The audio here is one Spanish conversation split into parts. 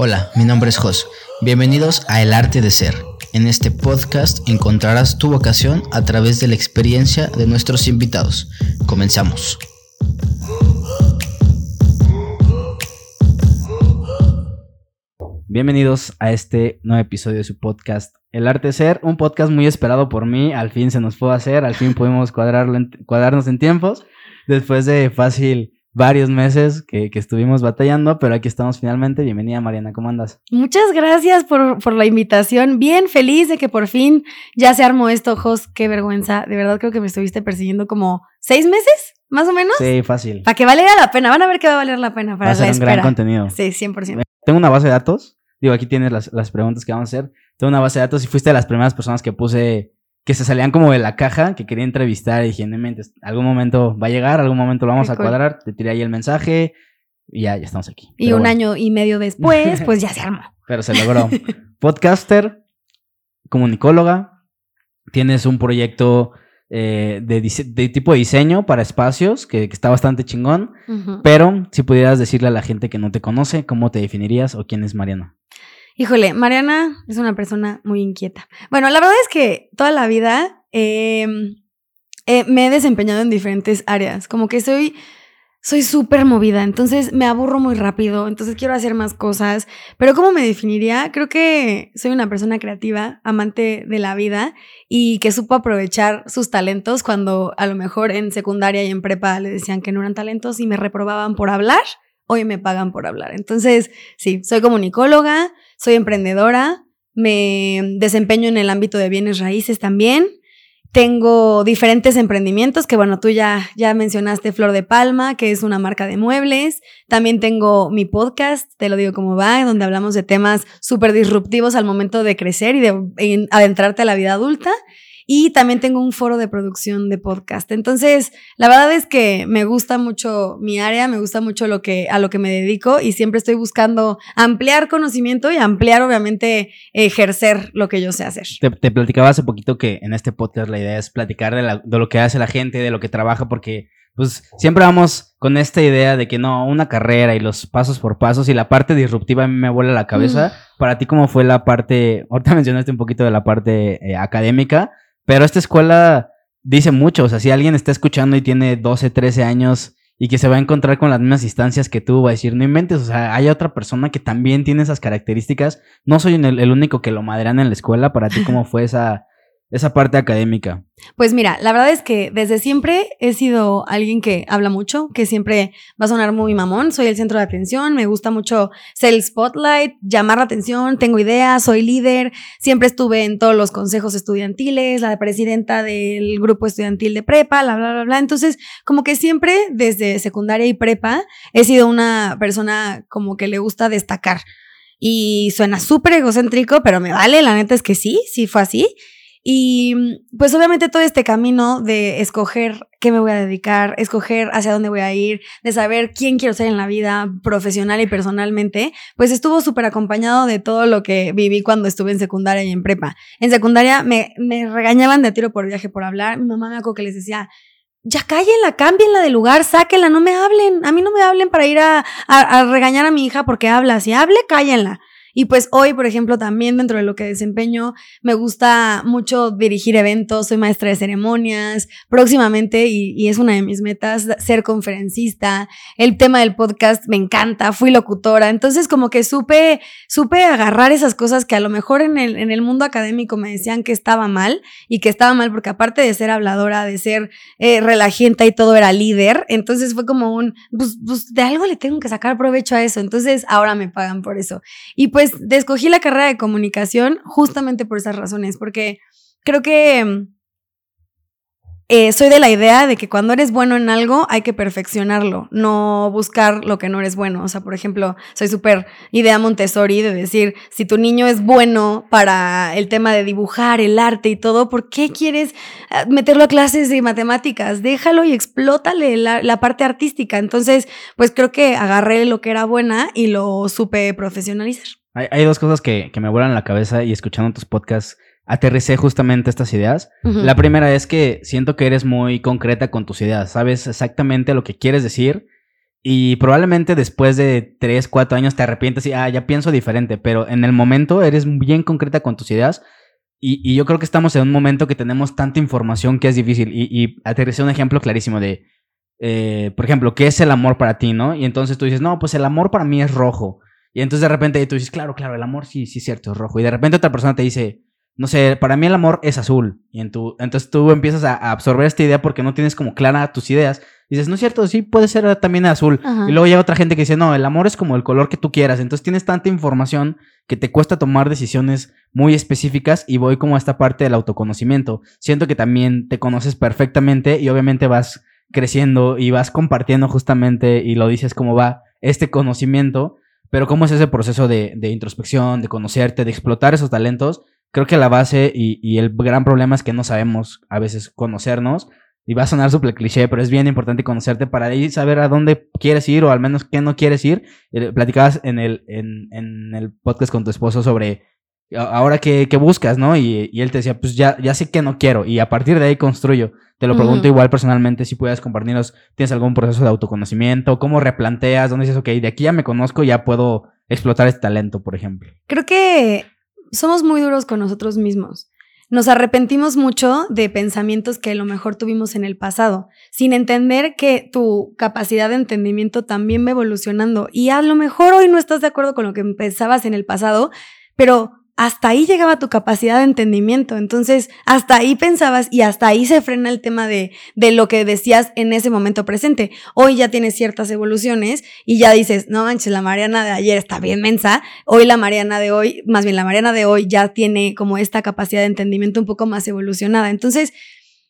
Hola, mi nombre es Jos. Bienvenidos a El Arte de Ser. En este podcast encontrarás tu vocación a través de la experiencia de nuestros invitados. Comenzamos. Bienvenidos a este nuevo episodio de su podcast El Arte de Ser, un podcast muy esperado por mí. Al fin se nos pudo hacer, al fin pudimos cuadrarlo cuadrarnos en tiempos. Después de fácil varios meses que, estuvimos batallando, pero aquí estamos finalmente. Bienvenida, Mariana, ¿cómo andas? Muchas gracias por, por, la invitación. Bien feliz de que por fin ya se armó esto, Jos. Qué vergüenza. De verdad creo que me estuviste persiguiendo como seis meses, más o menos. Sí, fácil. Para que valiera la pena. Van a ver que va a valer la pena para va a ser un gran contenido. Sí, 100%. Tengo una base de datos. Digo, aquí tienes las, las preguntas que vamos a hacer. Tengo una base de datos y fuiste de las primeras personas que puse que se salían como de la caja, que quería entrevistar y dije, algún momento va a llegar, algún momento lo vamos a cuadrar, te tiré ahí el mensaje y ya, ya estamos aquí. Y un año y medio después, pues ya se armó. Pero se logró. Podcaster, comunicóloga, tienes un proyecto eh, de, tipo de diseño para espacios que, está bastante chingón, pero si pudieras decirle a la gente que no te conoce, ¿cómo te definirías o quién es Mariana? Híjole, Mariana es una persona muy inquieta. Bueno, la verdad es que toda la vida em, eh, me he desempeñado en diferentes áreas. Como que soy soy súper movida, entonces me aburro muy rápido, entonces quiero hacer más cosas. Pero ¿cómo me definiría? Creo que soy una persona creativa, amante de la vida y que supo aprovechar sus talentos cuando a lo mejor en secundaria y en prepa le decían que no eran talentos y me reprobaban por hablar hoy me pagan por hablar. Entonces, sí, soy comunicóloga, soy emprendedora, me desempeño en el ámbito de bienes raíces también. Tengo diferentes emprendimientos que, bueno, tú ya, ya mencionaste Flor de Palma, que es una marca de muebles. También tengo mi podcast, te lo digo como va, donde hablamos de temas súper disruptivos al momento de crecer y de adentrarte a la vida adulta. Y también tengo un foro de producción de podcast. Entonces, la verdad es que me gusta mucho mi área, me gusta mucho lo que, a lo que me dedico y siempre estoy buscando ampliar conocimiento y ampliar, obviamente, ejercer lo que yo sé hacer. Te, platicaba hace poquito que en este podcast la idea es platicar de, de lo que hace la gente, de lo que trabaja, porque pues siempre vamos con esta idea de que no, una carrera y los pasos por pasos y la parte disruptiva a mí me vuela la cabeza. Mm. Para ti, ¿cómo fue la parte, ahorita mencionaste un poquito de la parte eh, académica, pero esta escuela dice mucho, o sea, si alguien está escuchando y tiene 12, 13 años y que se va a encontrar con las mismas instancias que tú, va a decir, no inventes, o sea, hay otra persona que también tiene esas características. No soy el, el único que lo madrean en la escuela. Para ti, ¿cómo fue esa, esa parte académica? Pues mira, la verdad es que desde siempre he sido alguien que habla mucho, que siempre va a sonar muy mamón, soy el centro de atención, me gusta mucho ser el spotlight, llamar la atención, tengo ideas, soy líder, siempre estuve en todos los consejos estudiantiles, la presidenta del grupo estudiantil de prepa, bla, bla, bla. Entonces, como que siempre desde secundaria y prepa he sido una persona como que le gusta destacar. Y suena súper egocéntrico, pero me vale, la neta es que sí, sí fue así. Y pues obviamente todo este camino de escoger qué me voy a dedicar, escoger hacia dónde voy a ir, de saber quién quiero ser en la vida profesional y personalmente, pues estuvo súper acompañado de todo lo que viví cuando estuve en secundaria y en prepa. En secundaria me, regañaban de tiro por viaje por hablar. Mi mamá me acuerdo que les decía, ya cállenla, cámbienla de lugar, sáquenla, no me hablen. A mí no me hablen para ir a regañar a mi hija porque habla. Si hable, cállenla. Y pues hoy, por ejemplo, también dentro de lo que desempeño, me gusta mucho dirigir eventos, soy maestra de ceremonias, próximamente, y, es una de mis metas, ser conferencista. El tema del podcast me encanta, fui locutora, entonces como que supe, supe agarrar esas cosas que a lo mejor en el, en el mundo académico me decían que estaba mal, y que estaba mal porque aparte de ser habladora, de ser eh, y todo era líder, entonces fue como un, pues, pues de algo le tengo que sacar provecho a eso, entonces ahora me pagan por eso. Y pues pues escogí la carrera de comunicación justamente por esas razones, porque creo que eh, soy de la idea de que cuando eres bueno en algo hay que perfeccionarlo, no buscar lo que no eres bueno. O sea, por ejemplo, soy súper idea Montessori de decir, si tu niño es bueno para el tema de dibujar, el arte y todo, ¿por qué quieres eh, meterlo a clases de matemáticas? Déjalo y explótale la, la parte artística. Entonces, pues creo que agarré lo que era buena y lo supe profesionalizar. Hay, dos cosas que, me vuelan la cabeza y escuchando tus podcasts aterricé justamente estas ideas. La primera es que siento que eres muy concreta con tus ideas, sabes exactamente lo que quieres decir Y probablemente después de 3, 4 años te arrepientes y, ah, ya pienso diferente, pero en el momento eres bien concreta con tus ideas. Y, yo creo que estamos en un momento que tenemos tanta información que es difícil. Y, y aterricé un ejemplo clarísimo de, eh, por ejemplo, ¿qué es el amor para ti, no? Y entonces tú dices, no, pues el amor para mí es rojo. Y entonces de repente tú dices, claro, claro, el amor sí, sí es cierto, es rojo. Y de repente otra persona te dice, no sé, para mí el amor es azul. Y en tu, entonces tú empiezas a, absorber esta idea porque no tienes como clara tus ideas. Y dices, no es cierto, sí puede ser también azul. Y luego llega otra gente que dice, no, el amor es como el color que tú quieras. Entonces tienes tanta información que te cuesta tomar decisiones muy específicas y voy como a esta parte del autoconocimiento. Siento que también te conoces perfectamente y obviamente vas creciendo y vas compartiendo justamente y lo dices cómo va este conocimiento. Pero cómo es ese proceso de, de introspección, de conocerte, de explotar esos talentos creo que la base y, el gran problema es que no sabemos a veces conocernos. Y va a sonar súper cliché, pero es bien importante conocerte para ahí saber a dónde quieres ir o al menos qué no quieres ir. Eh, platicabas en el, en, el podcast con tu esposo sobre ahora qué, buscas, ¿no? Y, él te decía, pues ya, ya sé que no quiero y a partir de ahí construyo. Te lo pregunto igual personalmente si puedes compartirnos, ¿tienes algún proceso de autoconocimiento? ¿Cómo replanteas? ¿Dónde dices, ok, de aquí ya me conozco, ya puedo explotar este talento, por ejemplo? Creo que somos muy duros con nosotros mismos. Nos arrepentimos mucho de pensamientos que a lo mejor tuvimos en el pasado, sin entender que tu capacidad de entendimiento también va evolucionando. Y a lo mejor hoy no estás de acuerdo con lo que pensabas en el pasado, pero hasta ahí llegaba tu capacidad de entendimiento. Entonces, hasta ahí pensabas y hasta ahí se frena el tema de, de lo que decías en ese momento presente. Hoy ya tienes ciertas evoluciones y ya dices, no manches, la Mariana de ayer está bien mensa. Hoy la Mariana de hoy, más bien la Mariana de hoy ya tiene como esta capacidad de entendimiento un poco más evolucionada. Entonces,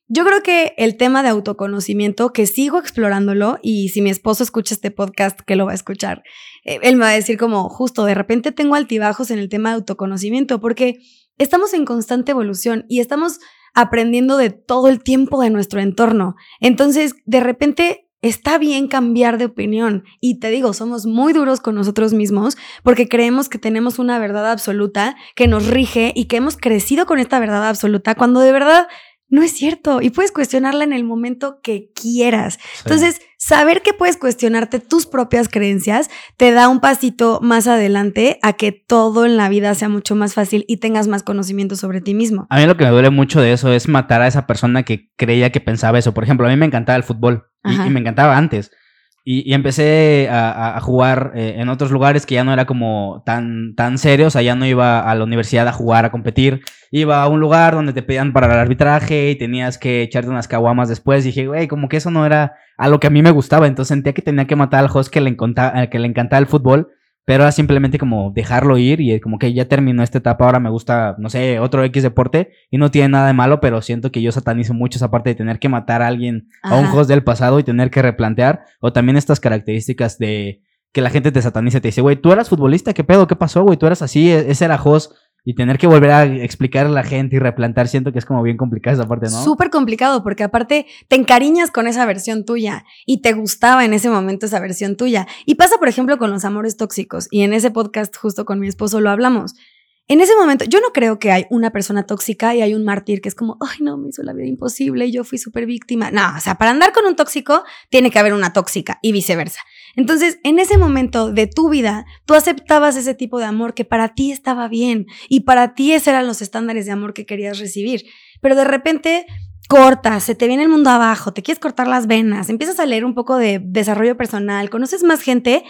yo creo que el tema de autoconocimiento, que sigo explorándolo, y si mi esposo escucha este podcast, que lo va a escuchar, eh, él me va a decir como, justo, de repente tengo altibajos en el tema de autoconocimiento, porque estamos en constante evolución y estamos aprendiendo de todo el tiempo de nuestro entorno. Entonces, de repente está bien cambiar de opinión. Y te digo, somos muy duros con nosotros mismos porque creemos que tenemos una verdad absoluta que nos rige y que hemos crecido con esta verdad absoluta cuando de verdad no es cierto y puedes cuestionarla en el momento que quieras. Entonces, saber que puedes cuestionarte tus propias creencias te da un pasito más adelante a que todo en la vida sea mucho más fácil y tengas más conocimiento sobre ti mismo. A mí lo que me duele mucho de eso es matar a esa persona que creía que pensaba eso. Por ejemplo, a mí me encantaba el fútbol y, me encantaba antes. Y, empecé a, jugar eh, en otros lugares que ya no era como tan, tan serio, o sea, ya no iba a la universidad a jugar, a competir. Iba a un lugar donde te pedían para el arbitraje y tenías que echarte unas caguamas después. Y dije, güey, como que eso no era algo que a mí me gustaba. Entonces sentía que tenía que matar al host que le, que le encantaba el fútbol pero era simplemente como dejarlo ir y como que ya terminó esta etapa, ahora me gusta, no sé, otro X deporte y no tiene nada de malo, pero siento que yo satanizo mucho esa parte de tener que matar a alguien, a un host del pasado y tener que replantear, o también estas características de que la gente te sataniza, te dice, güey, tú eras futbolista, ¿qué pedo? ¿Qué pasó, güey? Tú eras así, e-, ese era host y tener que volver a explicar a la gente y replantar, siento que es como bien complicada esa parte, ¿no? Súper complicado, porque aparte te encariñas con esa versión tuya y te gustaba en ese momento esa versión tuya. Y pasa, por ejemplo, con los amores tóxicos. Y en ese podcast, justo con mi esposo, lo hablamos. En ese momento, yo no creo que hay una persona tóxica y hay un mártir que es como, ay, no, me hizo la vida imposible y yo fui súper víctima. No, o sea, para andar con un tóxico, tiene que haber una tóxica y viceversa. Entonces, en ese momento de tu vida, tú aceptabas ese tipo de amor que para ti estaba bien y para ti esos eran los estándares de amor que querías recibir. Pero de repente cortas, se te viene el mundo abajo, te quieres cortar las venas, empiezas a leer un poco de desarrollo personal, conoces más gente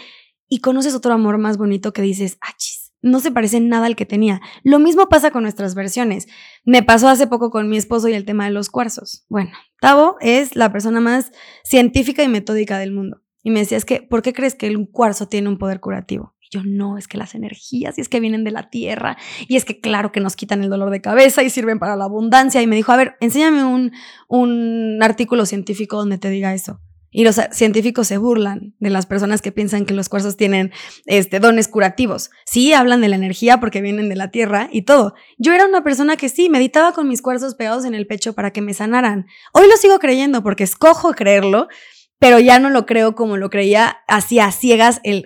y conoces otro amor más bonito que dices, achis no se parece nada al que tenía. Lo mismo pasa con nuestras versiones. Me pasó hace poco con mi esposo y el tema de los cuarzos. Bueno, Tavo es la persona más científica y metódica del mundo. Y me decía, es que, ¿por qué crees que un cuarzo tiene un poder curativo? Y yo, no, es que las energías, y es que vienen de la tierra, y es que claro que nos quitan el dolor de cabeza y sirven para la abundancia. Y me dijo, a ver, enséñame un, un artículo científico donde te diga eso. Y los científicos se burlan de las personas que piensan que los cuarzos tienen este, dones curativos. Sí, hablan de la energía porque vienen de la tierra y todo. Yo era una persona que sí, meditaba con mis cuarzos pegados en el pecho para que me sanaran. Hoy lo sigo creyendo porque escojo creerlo, pero ya no lo creo como lo creía así a ciegas el,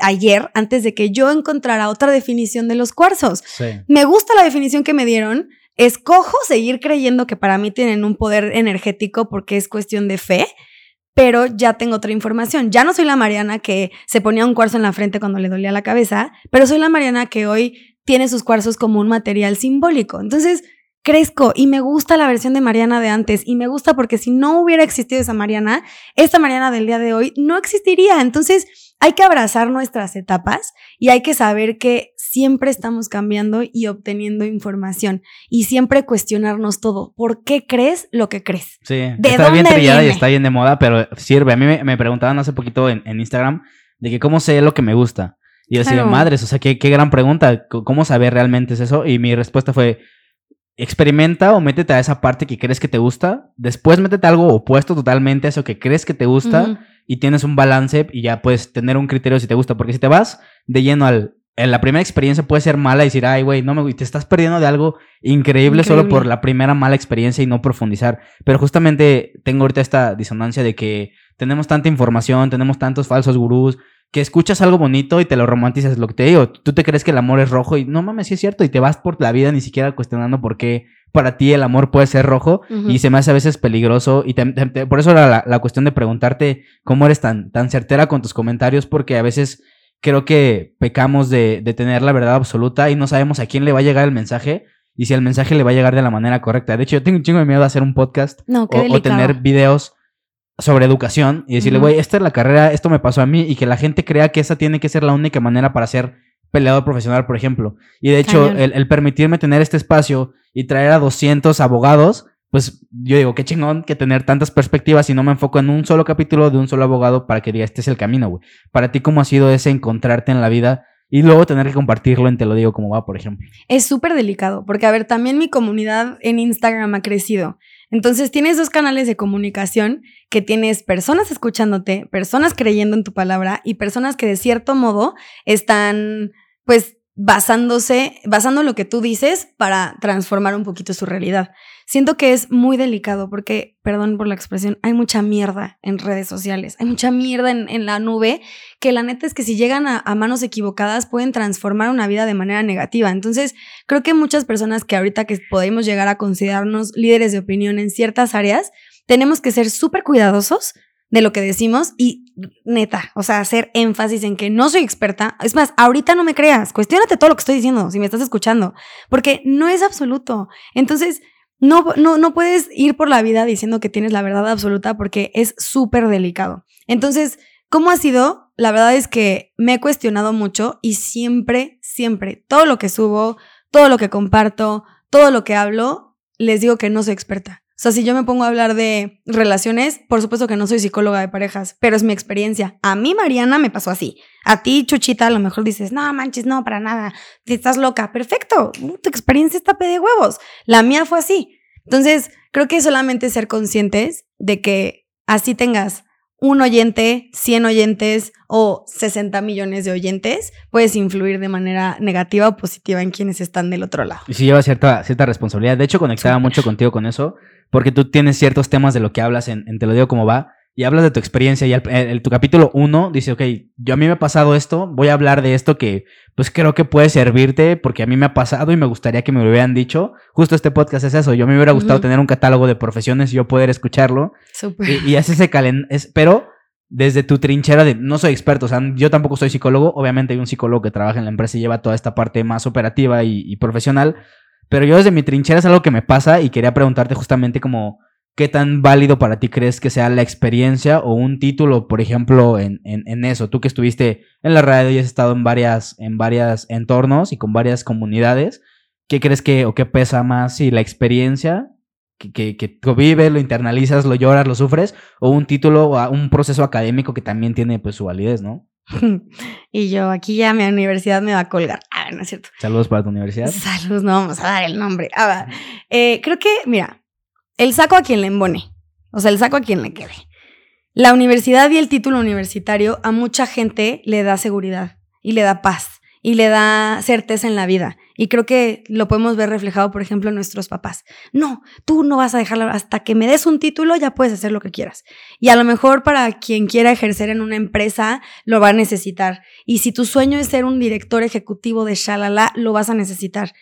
ayer, antes de que yo encontrara otra definición de los cuarzos. Me gusta la definición que me dieron. Escojo seguir creyendo que para mí tienen un poder energético porque es cuestión de fe pero ya tengo otra información. Ya no soy la Mariana que se ponía un cuarzo en la frente cuando le dolía la cabeza, pero soy la Mariana que hoy tiene sus cuarzos como un material simbólico. Entonces, crezco y me gusta la versión de Mariana de antes y me gusta porque si no hubiera existido esa Mariana, esta Mariana del día de hoy no existiría. Entonces hay que abrazar nuestras etapas y hay que saber que siempre estamos cambiando y obteniendo información y siempre cuestionarnos todo. ¿Por qué crees lo que crees? Sí, está bien trillada y está bien de moda, pero sirve. A mí me, preguntaban hace poquito en, Instagram de que cómo sé lo que me gusta. Y yo decía, madres, o sea, qué, qué gran pregunta. ¿Cómo saber realmente es eso? Y mi respuesta fue, experimenta o métete a esa parte que crees que te gusta, después métete a algo opuesto totalmente a eso que crees que te gusta y tienes un balance y ya puedes tener un criterio si te gusta, porque si te vas de lleno al en la primera experiencia puede ser mala y decir, ay, güey, no me te estás perdiendo de algo increíble, solo por la primera mala experiencia y no profundizar. Pero justamente tengo ahorita esta disonancia de que tenemos tanta información, tenemos tantos falsos gurús, que escuchas algo bonito y te lo romantizas, lo que te digo, tú te crees que el amor es rojo y no mames, sí es cierto, y te vas por la vida ni siquiera cuestionando por qué para ti el amor puede ser rojo y se me hace a veces peligroso y por eso era la, cuestión de preguntarte cómo eres tan, tan certera con tus comentarios porque a veces creo que pecamos de, tener la verdad absoluta y no sabemos a quién le va a llegar el mensaje y si el mensaje le va a llegar de la manera correcta. De hecho, yo tengo un chingo de miedo de hacer un podcast o tener videos sobre educación y decirle, güey, esta es la carrera, esto me pasó a mí y que la gente crea que esa tiene que ser la única manera para ser peleador profesional, por ejemplo. Y de hecho, el, permitirme tener este espacio y traer a 200 abogados, pues yo digo, qué chingón que tener tantas perspectivas y no me enfoco en un solo capítulo de un solo abogado para que diga, este es el camino, güey. Para ti, ¿cómo ha sido ese encontrarte en la vida? Y luego tener que compartirlo en Te lo digo como va, por ejemplo. Es súper delicado, porque a ver, también mi comunidad en Instagram ha crecido. Entonces tienes dos canales de comunicación que tienes personas escuchándote, personas creyendo en tu palabra y personas que de cierto modo están pues basándose, basando lo que tú dices para transformar un poquito su realidad. Siento que es muy delicado porque, perdón por la expresión, hay mucha mierda en redes sociales, hay mucha mierda en, la nube, que la neta es que si llegan a, a, manos equivocadas pueden transformar una vida de manera negativa. Entonces, creo que muchas personas que ahorita que podemos llegar a considerarnos líderes de opinión en ciertas áreas, tenemos que ser súper cuidadosos de lo que decimos y neta, o sea, hacer énfasis en que no soy experta. Es más, ahorita no me creas, cuestionate todo lo que estoy diciendo si me estás escuchando, porque no es absoluto. Entonces, no, no, no puedes ir por la vida diciendo que tienes la verdad absoluta porque es súper delicado. Entonces, ¿cómo ha sido? La verdad es que me he cuestionado mucho y siempre, siempre, todo lo que subo, todo lo que comparto, todo lo que hablo, les digo que no soy experta. O sea, si yo me pongo a hablar de relaciones, por supuesto que no soy psicóloga de parejas, pero es mi experiencia. A mí, Mariana, me pasó así. A ti, Chuchita, a lo mejor dices, no manches, no, para nada. Estás loca. Perfecto. Tu experiencia está de huevos. La mía fue así. Entonces, creo que solamente ser conscientes de que así tengas un oyente, 100 oyentes o 60 millones de oyentes, puedes influir de manera negativa o positiva en quienes están del otro lado. Y si lleva cierta, cierta responsabilidad. De hecho, conectaba mucho contigo con eso porque tú tienes ciertos temas de lo que hablas en, Te lo digo como va, y hablas de tu experiencia, y el, tu capítulo 1 dice, ok, yo a mí me ha pasado esto, voy a hablar de esto que pues creo que puede servirte, porque a mí me ha pasado y me gustaría que me lo hubieran dicho. Justo este podcast es eso, yo me hubiera gustado tener un catálogo de profesiones y yo poder escucharlo. Y, y es ese calendario, pero desde tu trinchera de no soy experto, o sea, yo tampoco soy psicólogo, obviamente hay un psicólogo que trabaja en la empresa y lleva toda esta parte más operativa y profesional, pero yo desde mi trinchera es algo que me pasa y quería preguntarte justamente como qué tan válido para ti crees que sea la experiencia o un título, por ejemplo, en, en, eso. Tú que estuviste en la radio y has estado en varias, en varias entornos y con varias comunidades, ¿qué crees que o qué pesa más si la experiencia que, que, que tú vives, lo internalizas, lo lloras, lo sufres, o un título o un proceso académico que también tiene pues su validez, ¿no? y yo, aquí ya mi universidad me va a colgar. Ah, no es cierto. Saludos para tu universidad. Saludos, no vamos a dar el nombre. Ah, eh, creo que, mira, el saco a quien le embone. O sea, el saco a quien le quede. La universidad y el título universitario a mucha gente le da seguridad y le da paz y le da certeza en la vida. Y creo que lo podemos ver reflejado, por ejemplo, en nuestros papás. No, tú no vas a dejarlo hasta que me des un título, ya puedes hacer lo que quieras. Y a lo mejor para quien quiera ejercer en una empresa, lo va a necesitar. Y si tu sueño es ser un director ejecutivo de Shalala, lo vas a necesitar.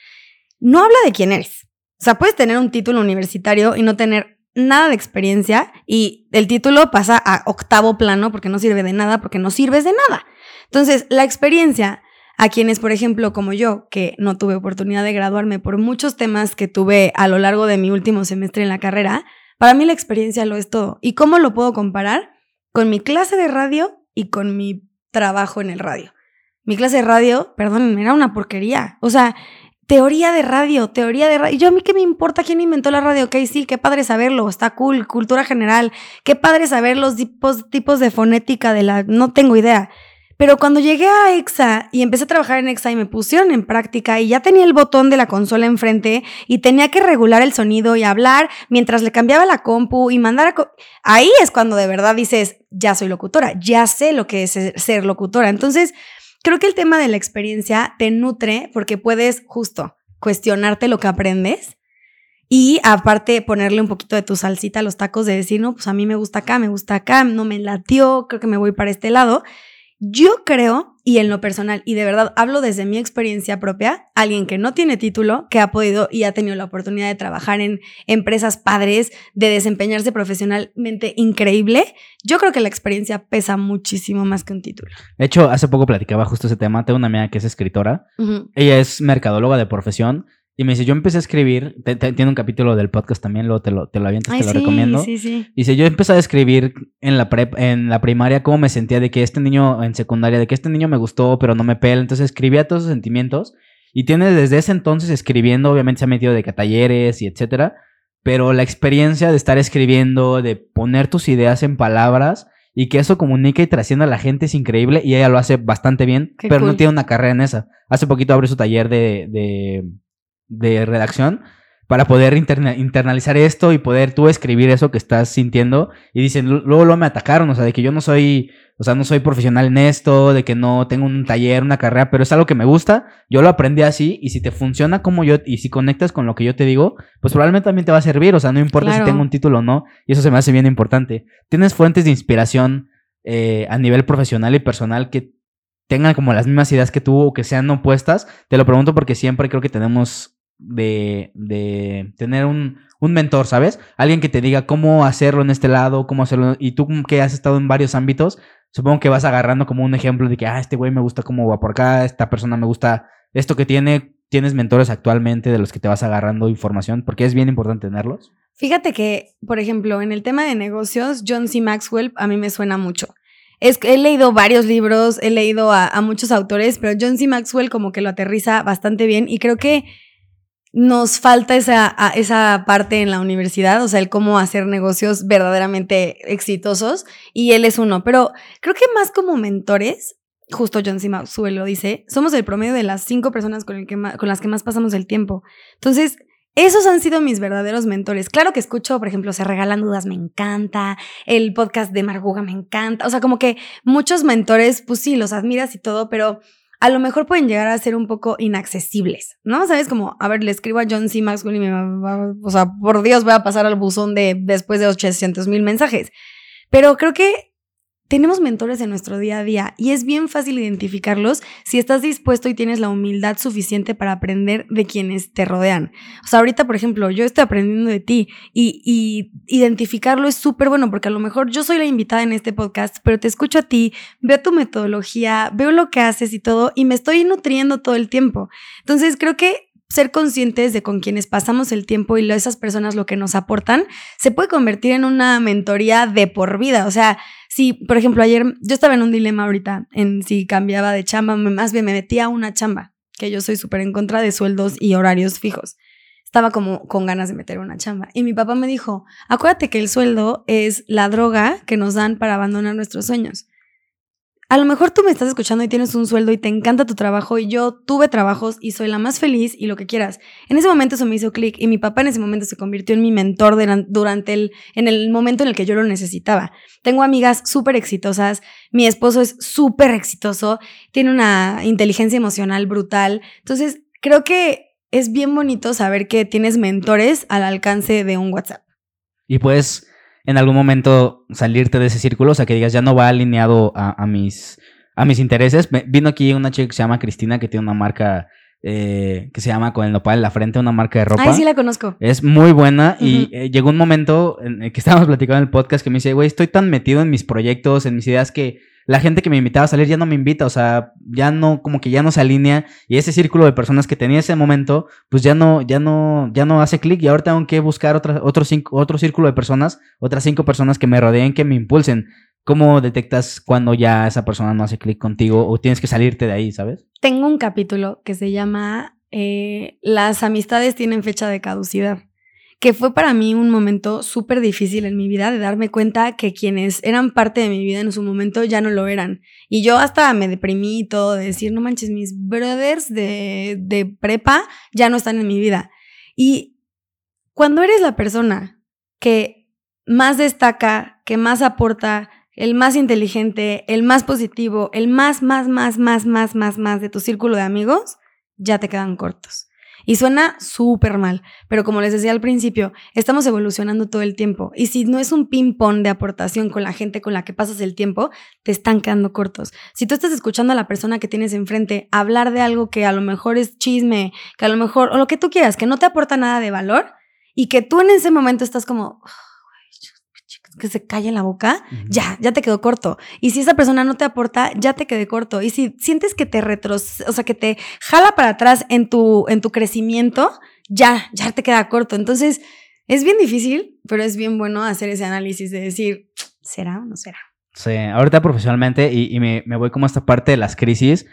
No habla de quién eres. O sea, puedes tener un título universitario y no tener nada de experiencia y el título pasa a octavo plano porque no sirve de nada, porque no sirves de nada. Entonces, la experiencia a quienes, por ejemplo, como yo, que no tuve oportunidad de graduarme por muchos temas que tuve a lo largo de mi último semestre en la carrera, para mí la experiencia lo es todo. ¿Y cómo lo puedo comparar? Con mi clase de radio y con mi trabajo en el radio. Mi clase de radio, perdón, era una porquería. O sea, teoría de radio, teoría de radio. Yo a mí qué me importa quién inventó la radio, ok, sí, qué padre saberlo, está cool, cultura general, qué padre saber los tipos, de fonética de la... No tengo idea. Pero cuando llegué a EXA y empecé a trabajar en EXA y me pusieron en práctica y ya tenía el botón de la consola enfrente y tenía que regular el sonido y hablar mientras le cambiaba la compu y mandar a... Ahí es cuando de verdad dices, ya soy locutora, ya sé lo que es ser locutora. Entonces, creo que el tema de la experiencia te nutre porque puedes justo cuestionarte lo que aprendes y aparte ponerle un poquito de tu salsita a los tacos de decir, no, pues a mí me gusta acá, me gusta acá, no me latió, creo que me voy para este lado. Yo creo, y en lo personal, y de verdad hablo desde mi experiencia propia, alguien que no tiene título, que ha podido y ha tenido la oportunidad de trabajar en empresas padres, de desempeñarse profesionalmente increíble, yo creo que la experiencia pesa muchísimo más que un título. De hecho, hace poco platicaba justo ese tema, tengo una amiga que es escritora, ella es mercadóloga de profesión y me dice, yo empecé a escribir, tiene un capítulo del podcast también, luego te lo, te lo avientas, te lo recomiendo. Sí, sí. Dice, yo empecé a escribir en la prep, en la primaria cómo me sentía de que este niño, en secundaria, de que este niño me gustó, pero no me pela. Entonces escribía todos esos sentimientos. Y tiene desde ese entonces escribiendo, obviamente se ha metido de que talleres y etcétera. Pero la experiencia de estar escribiendo, de poner tus ideas en palabras y que eso comunique y trascienda a la gente es increíble y ella lo hace bastante bien, pero no tiene una carrera en esa. Hace poquito abrió su taller de de redacción para poder internalizar esto y poder tú escribir eso que estás sintiendo. Y dicen, luego, luego me atacaron, o sea, de que yo no soy, o sea, no soy profesional en esto, de que no tengo un taller, una carrera, pero es algo que me gusta. Yo lo aprendí así y si te funciona como yo y si conectas con lo que yo te digo, pues probablemente también te va a servir, o sea, no importa si tengo un título o no. Y eso se me hace bien importante. ¿Tienes fuentes de inspiración eh, a nivel profesional y personal que tengan como las mismas ideas que tú o que sean opuestas? Te lo pregunto porque siempre creo que tenemos de, de tener un, un, mentor, ¿sabes? Alguien que te diga cómo hacerlo en este lado, cómo hacerlo. Y tú que has estado en varios ámbitos, supongo que vas agarrando como un ejemplo de que, ah, este güey me gusta cómo va por acá, esta persona me gusta esto que tiene. ¿Tienes mentores actualmente de los que te vas agarrando información? Porque es bien importante tenerlos. Fíjate que, por ejemplo, en el tema de negocios, John C. Maxwell a mí me suena mucho. Es he leído varios libros, he leído a muchos autores, pero John C. Maxwell como que lo aterriza bastante bien y creo que nos falta esa, esa parte en la universidad, o sea, el cómo hacer negocios verdaderamente exitosos, y él es uno. Pero creo que más como mentores, justo John C. Maxwell dice, somos el promedio de las cinco personas con, el que con las que más pasamos el tiempo. Entonces, esos han sido mis verdaderos mentores. Claro que escucho, por ejemplo, Se Regalan Dudas, me encanta. El podcast de Marguga me encanta. O sea, como que muchos mentores, pues sí, los admiras y todo, pero a lo mejor pueden llegar a ser un poco inaccesibles, ¿no? ¿Sabes? Como, a ver, le escribo a John C. Maxwell y me va, o sea, por Dios voy a pasar al buzón de después de 800 mil mensajes. Pero creo que tenemos mentores en nuestro día a día y es bien fácil identificarlos si estás dispuesto y tienes la humildad suficiente para aprender de quienes te rodean. O sea, ahorita, por ejemplo, yo estoy aprendiendo de ti y, identificarlo es súper bueno porque a lo mejor yo soy la invitada en este podcast, pero te escucho a ti, veo tu metodología, veo lo que haces y todo y me estoy nutriendo todo el tiempo. Entonces, creo que ser conscientes de con quienes pasamos el tiempo y esas personas lo que nos aportan, se puede convertir en una mentoría de por vida. O sea, si, por ejemplo, ayer yo estaba en un dilema ahorita en si cambiaba de chamba, más bien me metía a una chamba, que yo soy súper en contra de sueldos y horarios fijos. Estaba como con ganas de meter una chamba. Y mi papá me dijo, acuérdate que el sueldo es la droga que nos dan para abandonar nuestros sueños. A lo mejor tú me estás escuchando y tienes un sueldo y te encanta tu trabajo y yo tuve trabajos y soy la más feliz y lo que quieras. En ese momento eso me hizo clic y mi papá en ese momento se convirtió en mi mentor durante el, en el momento en el que yo lo necesitaba. Tengo amigas súper exitosas, mi esposo es súper exitoso, tiene una inteligencia emocional brutal. Entonces, creo que es bien bonito saber que tienes mentores al alcance de un WhatsApp. Y pues en algún momento salirte de ese círculo, o sea, que digas, ya no va alineado a, mis, a mis intereses. vino aquí una chica que se llama Cristina, que tiene una marca eh, que se llama Con el nopal en la frente, una marca de ropa. Ay, sí la conozco. Es muy buena y eh, llegó un momento en el que estábamos platicando en el podcast que me dice, güey, estoy tan metido en mis proyectos, en mis ideas que la gente que me invitaba a salir ya no me invita, o sea, ya no, como que ya no se alinea y ese círculo de personas que tenía en ese momento, pues ya no, ya no, ya no hace clic y ahora tengo que buscar otra, otro, cinco, otro círculo de personas, otras cinco personas que me rodeen, que me impulsen. ¿Cómo detectas cuando ya esa persona no hace clic contigo o tienes que salirte de ahí, sabes? Tengo un capítulo que se llama eh, Las amistades tienen fecha de caducidad, que fue para mí un momento súper difícil en mi vida de darme cuenta que quienes eran parte de mi vida en su momento ya no lo eran. Y yo hasta me deprimí y todo de decir, no manches, mis brothers de, de prepa ya no están en mi vida. Y cuando eres la persona que más destaca, que más aporta, el más inteligente, el más positivo, el más, más, más, más, más, más, más de tu círculo de amigos, ya te quedan cortos. Y suena súper mal, pero como les decía al principio, estamos evolucionando todo el tiempo. Y si no es un ping-pong de aportación con la gente con la que pasas el tiempo, te están quedando cortos. Si tú estás escuchando a la persona que tienes enfrente hablar de algo que a lo mejor es chisme, que a lo mejor, o lo que tú quieras, que no te aporta nada de valor, y que tú en ese momento estás como, que se calle la boca, ya, ya te quedó corto. Y si esa persona no te aporta, ya te quedé corto. Y si sientes que te retros, o sea, que te jala para atrás en tu, en tu crecimiento, ya, ya te queda corto. Entonces, es bien difícil, pero es bien bueno hacer ese análisis de decir, ¿será o no será? Sí, ahorita profesionalmente y, y me, me voy como a esta parte de las crisis,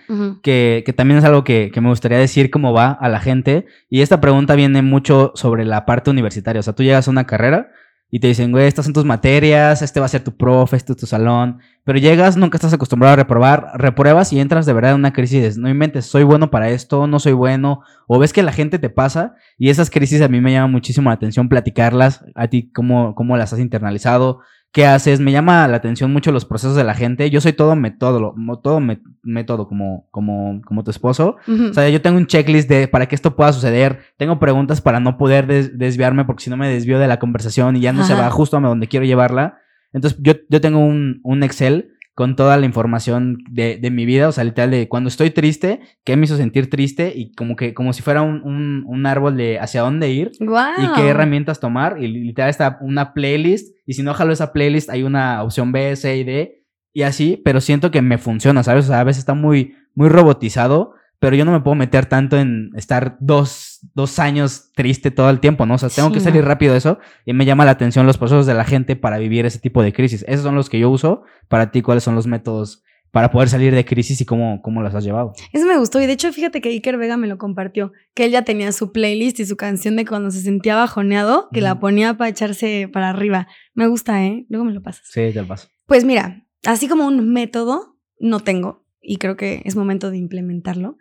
que, que también es algo que, que me gustaría decir cómo va a la gente. Y esta pregunta viene mucho sobre la parte universitaria. O sea, tú llegas a una carrera y te dicen, güey, estas son tus materias, este va a ser tu profe, este es tu salón. Pero llegas, nunca estás acostumbrado a reprobar, repruebas y entras de verdad en una crisis. de, No inventes, soy bueno para esto, no soy bueno. O ves que la gente te pasa y esas crisis a mí me llama muchísimo la atención platicarlas. A ti, cómo, cómo las has internalizado, qué haces. Me llama la atención mucho los procesos de la gente. Yo soy todo método, todo método como, como, como tu esposo. Ujú. O sea, yo tengo un checklist de para que esto pueda suceder. Tengo preguntas para no poder des- desviarme porque si no me desvío de la conversación y ya no se Ajá. va justo a donde quiero llevarla. Entonces, yo, yo tengo un, un Excel con toda la información de, de mi vida, o sea, literal de cuando estoy triste, qué me hizo sentir triste y como que como si fuera un, un, un árbol de hacia dónde ir Guau. y qué herramientas tomar. Y literal está una playlist. Y si no jalo esa playlist, hay una opción B, C y D. Y así, pero siento que me funciona, ¿sabes? O sea, a veces está muy, muy robotizado. Pero yo no me puedo meter tanto en estar dos, dos años triste todo el tiempo, ¿no? O sea, tengo Sí, que no. salir rápido de eso. Y me llama la atención los procesos de la gente para vivir ese tipo de crisis. Esos son los que yo uso. Para ti, ¿cuáles son los métodos para poder salir de crisis y cómo, cómo las has llevado? Eso me gustó y de hecho fíjate que Iker Vega me lo compartió, que él ya tenía su playlist y su canción de cuando se sentía bajoneado, que la ponía para echarse para arriba. Me gusta, ¿eh? Luego me lo pasas. Sí, te lo paso. Pues mira, así como un método, no tengo y creo que es momento de implementarlo,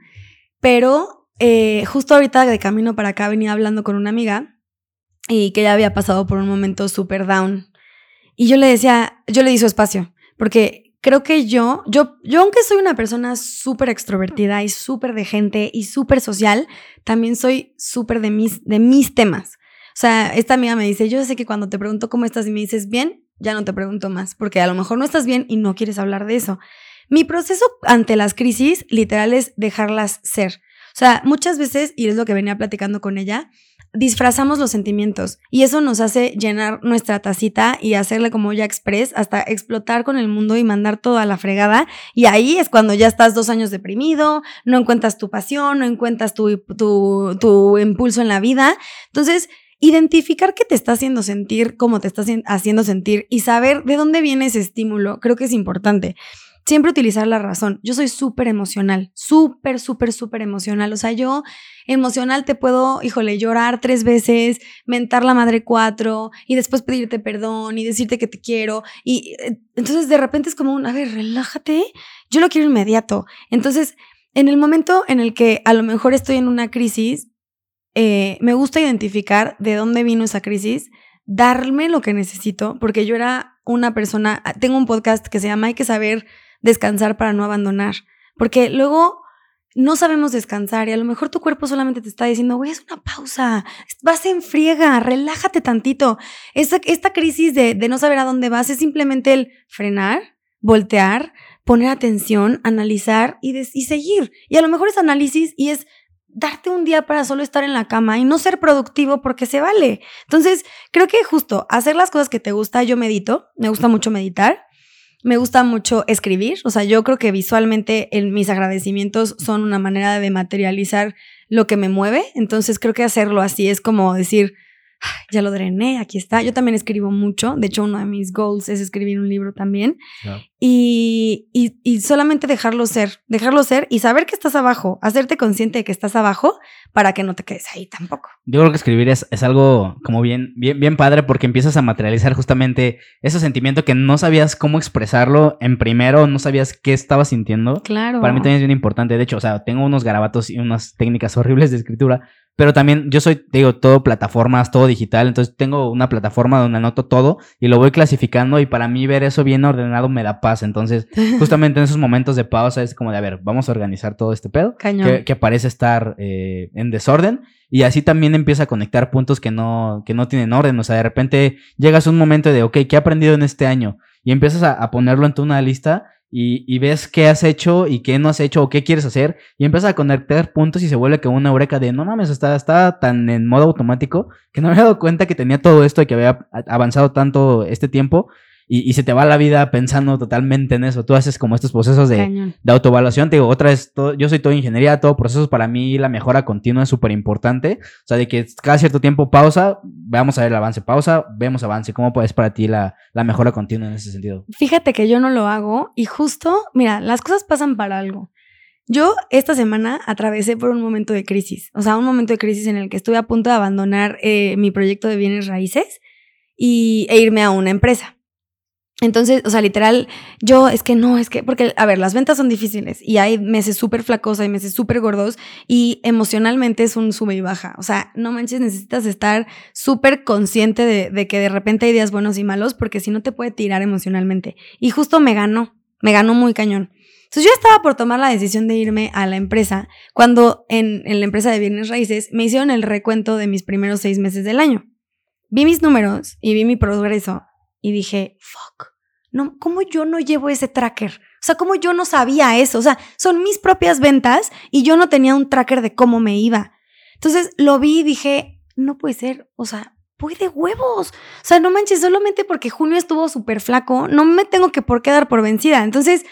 pero eh, justo ahorita de camino para acá venía hablando con una amiga y que ya había pasado por un momento súper down. Y yo le decía, yo le di su espacio, porque creo que yo, yo, yo aunque soy una persona súper extrovertida y súper de gente y súper social, también soy súper de mis, de mis temas. O sea, esta amiga me dice, yo sé que cuando te pregunto cómo estás y me dices bien, ya no te pregunto más, porque a lo mejor no estás bien y no quieres hablar de eso. Mi proceso ante las crisis, literal, es dejarlas ser. O sea, muchas veces, y es lo que venía platicando con ella, disfrazamos los sentimientos y eso nos hace llenar nuestra tacita y hacerle como ya express hasta explotar con el mundo y mandar todo a la fregada y ahí es cuando ya estás dos años deprimido, no encuentras tu pasión, no encuentras tu, tu, tu impulso en la vida. Entonces, identificar qué te está haciendo sentir, cómo te está hacien- haciendo sentir y saber de dónde viene ese estímulo, creo que es importante. Siempre utilizar la razón. Yo soy súper emocional, súper, súper, súper emocional. O sea, yo emocional te puedo, híjole, llorar tres veces, mentar la madre cuatro y después pedirte perdón y decirte que te quiero. Y eh, entonces de repente es como un, a ver, relájate, yo lo quiero inmediato. Entonces, en el momento en el que a lo mejor estoy en una crisis, eh, me gusta identificar de dónde vino esa crisis, darme lo que necesito, porque yo era una persona, tengo un podcast que se llama Hay que saber descansar para no abandonar, porque luego no sabemos descansar y a lo mejor tu cuerpo solamente te está diciendo, güey, es una pausa, vas en friega, relájate tantito. Esta, crisis de, no saber a dónde vas es simplemente el frenar, voltear, poner atención, analizar y, y seguir. Y a lo mejor es análisis y es darte un día para solo estar en la cama y no ser productivo porque se vale. Entonces, creo que justo hacer las cosas que te gusta, yo medito, me gusta mucho meditar. Me gusta mucho escribir, o sea, yo creo que visualmente mis agradecimientos son una manera de materializar lo que me mueve, entonces creo que hacerlo así es como decir, ya lo drené, aquí está. Yo también escribo mucho, de hecho uno de mis goals es escribir un libro también. Y, y, solamente dejarlo ser, dejarlo ser y saber que estás abajo, hacerte consciente de que estás abajo para que no te quedes ahí tampoco. Yo creo que escribir es, es algo como bien, bien, bien padre porque empiezas a materializar justamente ese sentimiento que no sabías cómo expresarlo en primero, no sabías qué estabas sintiendo. Claro. Para mí también es bien importante. De hecho, o sea, tengo unos garabatos y unas técnicas horribles de escritura, pero también yo soy, digo, todo plataformas, todo digital, entonces tengo una plataforma donde anoto todo y lo voy clasificando y para mí ver eso bien ordenado me da paz. Entonces, justamente en esos momentos de pausa es como de, a ver, vamos a organizar todo este pedo que, que, parece estar eh, en desorden y así también empieza a conectar puntos que no, que no tienen orden. O sea, de repente llegas a un momento de, ok, ¿qué he aprendido en este año? Y empiezas a, a ponerlo en tu una lista y, ves qué has hecho y qué no has hecho o qué quieres hacer y empiezas a conectar puntos y se vuelve que una eureka de no mames, está, está tan en modo automático que no me había dado cuenta que tenía todo esto y que había avanzado tanto este tiempo y, se te va la vida pensando totalmente en eso. Tú haces como estos procesos de, de autoevaluación. Te digo, otra vez, yo soy todo ingeniería, todo procesos para mí, la mejora continua es súper importante. O sea, de que cada cierto tiempo pausa, vamos a ver el avance, pausa, vemos avance. ¿Cómo es para ti la, la mejora continua en ese sentido? Fíjate que yo no lo hago y justo, mira, las cosas pasan para algo. Yo esta semana atravesé por un momento de crisis, o sea, un momento de crisis en el que estuve a punto de abandonar eh, mi proyecto de bienes raíces y, e irme a una empresa. Entonces, o sea, literal, yo es que no, es que, porque, a ver, las ventas son difíciles y hay meses súper flacos, hay meses súper gordos y emocionalmente es un sube y baja. O sea, no manches, necesitas estar súper consciente de, que de repente hay días buenos y malos porque si no te puede tirar emocionalmente. Y justo me ganó, me ganó muy cañón. Entonces yo estaba por tomar la decisión de irme a la empresa cuando en, en la empresa de bienes raíces me hicieron el recuento de mis primeros seis meses del año. Vi mis números y vi mi progreso y dije, fuck, no, ¿cómo yo no llevo ese tracker? O sea, ¿cómo yo no sabía eso? O sea, son mis propias ventas y yo no tenía un tracker de cómo me iba. Entonces lo vi y dije, no puede ser, o sea, voy de huevos. O sea, no manches, solamente porque junio estuvo súper flaco, no me tengo que por qué dar por vencida. Entonces,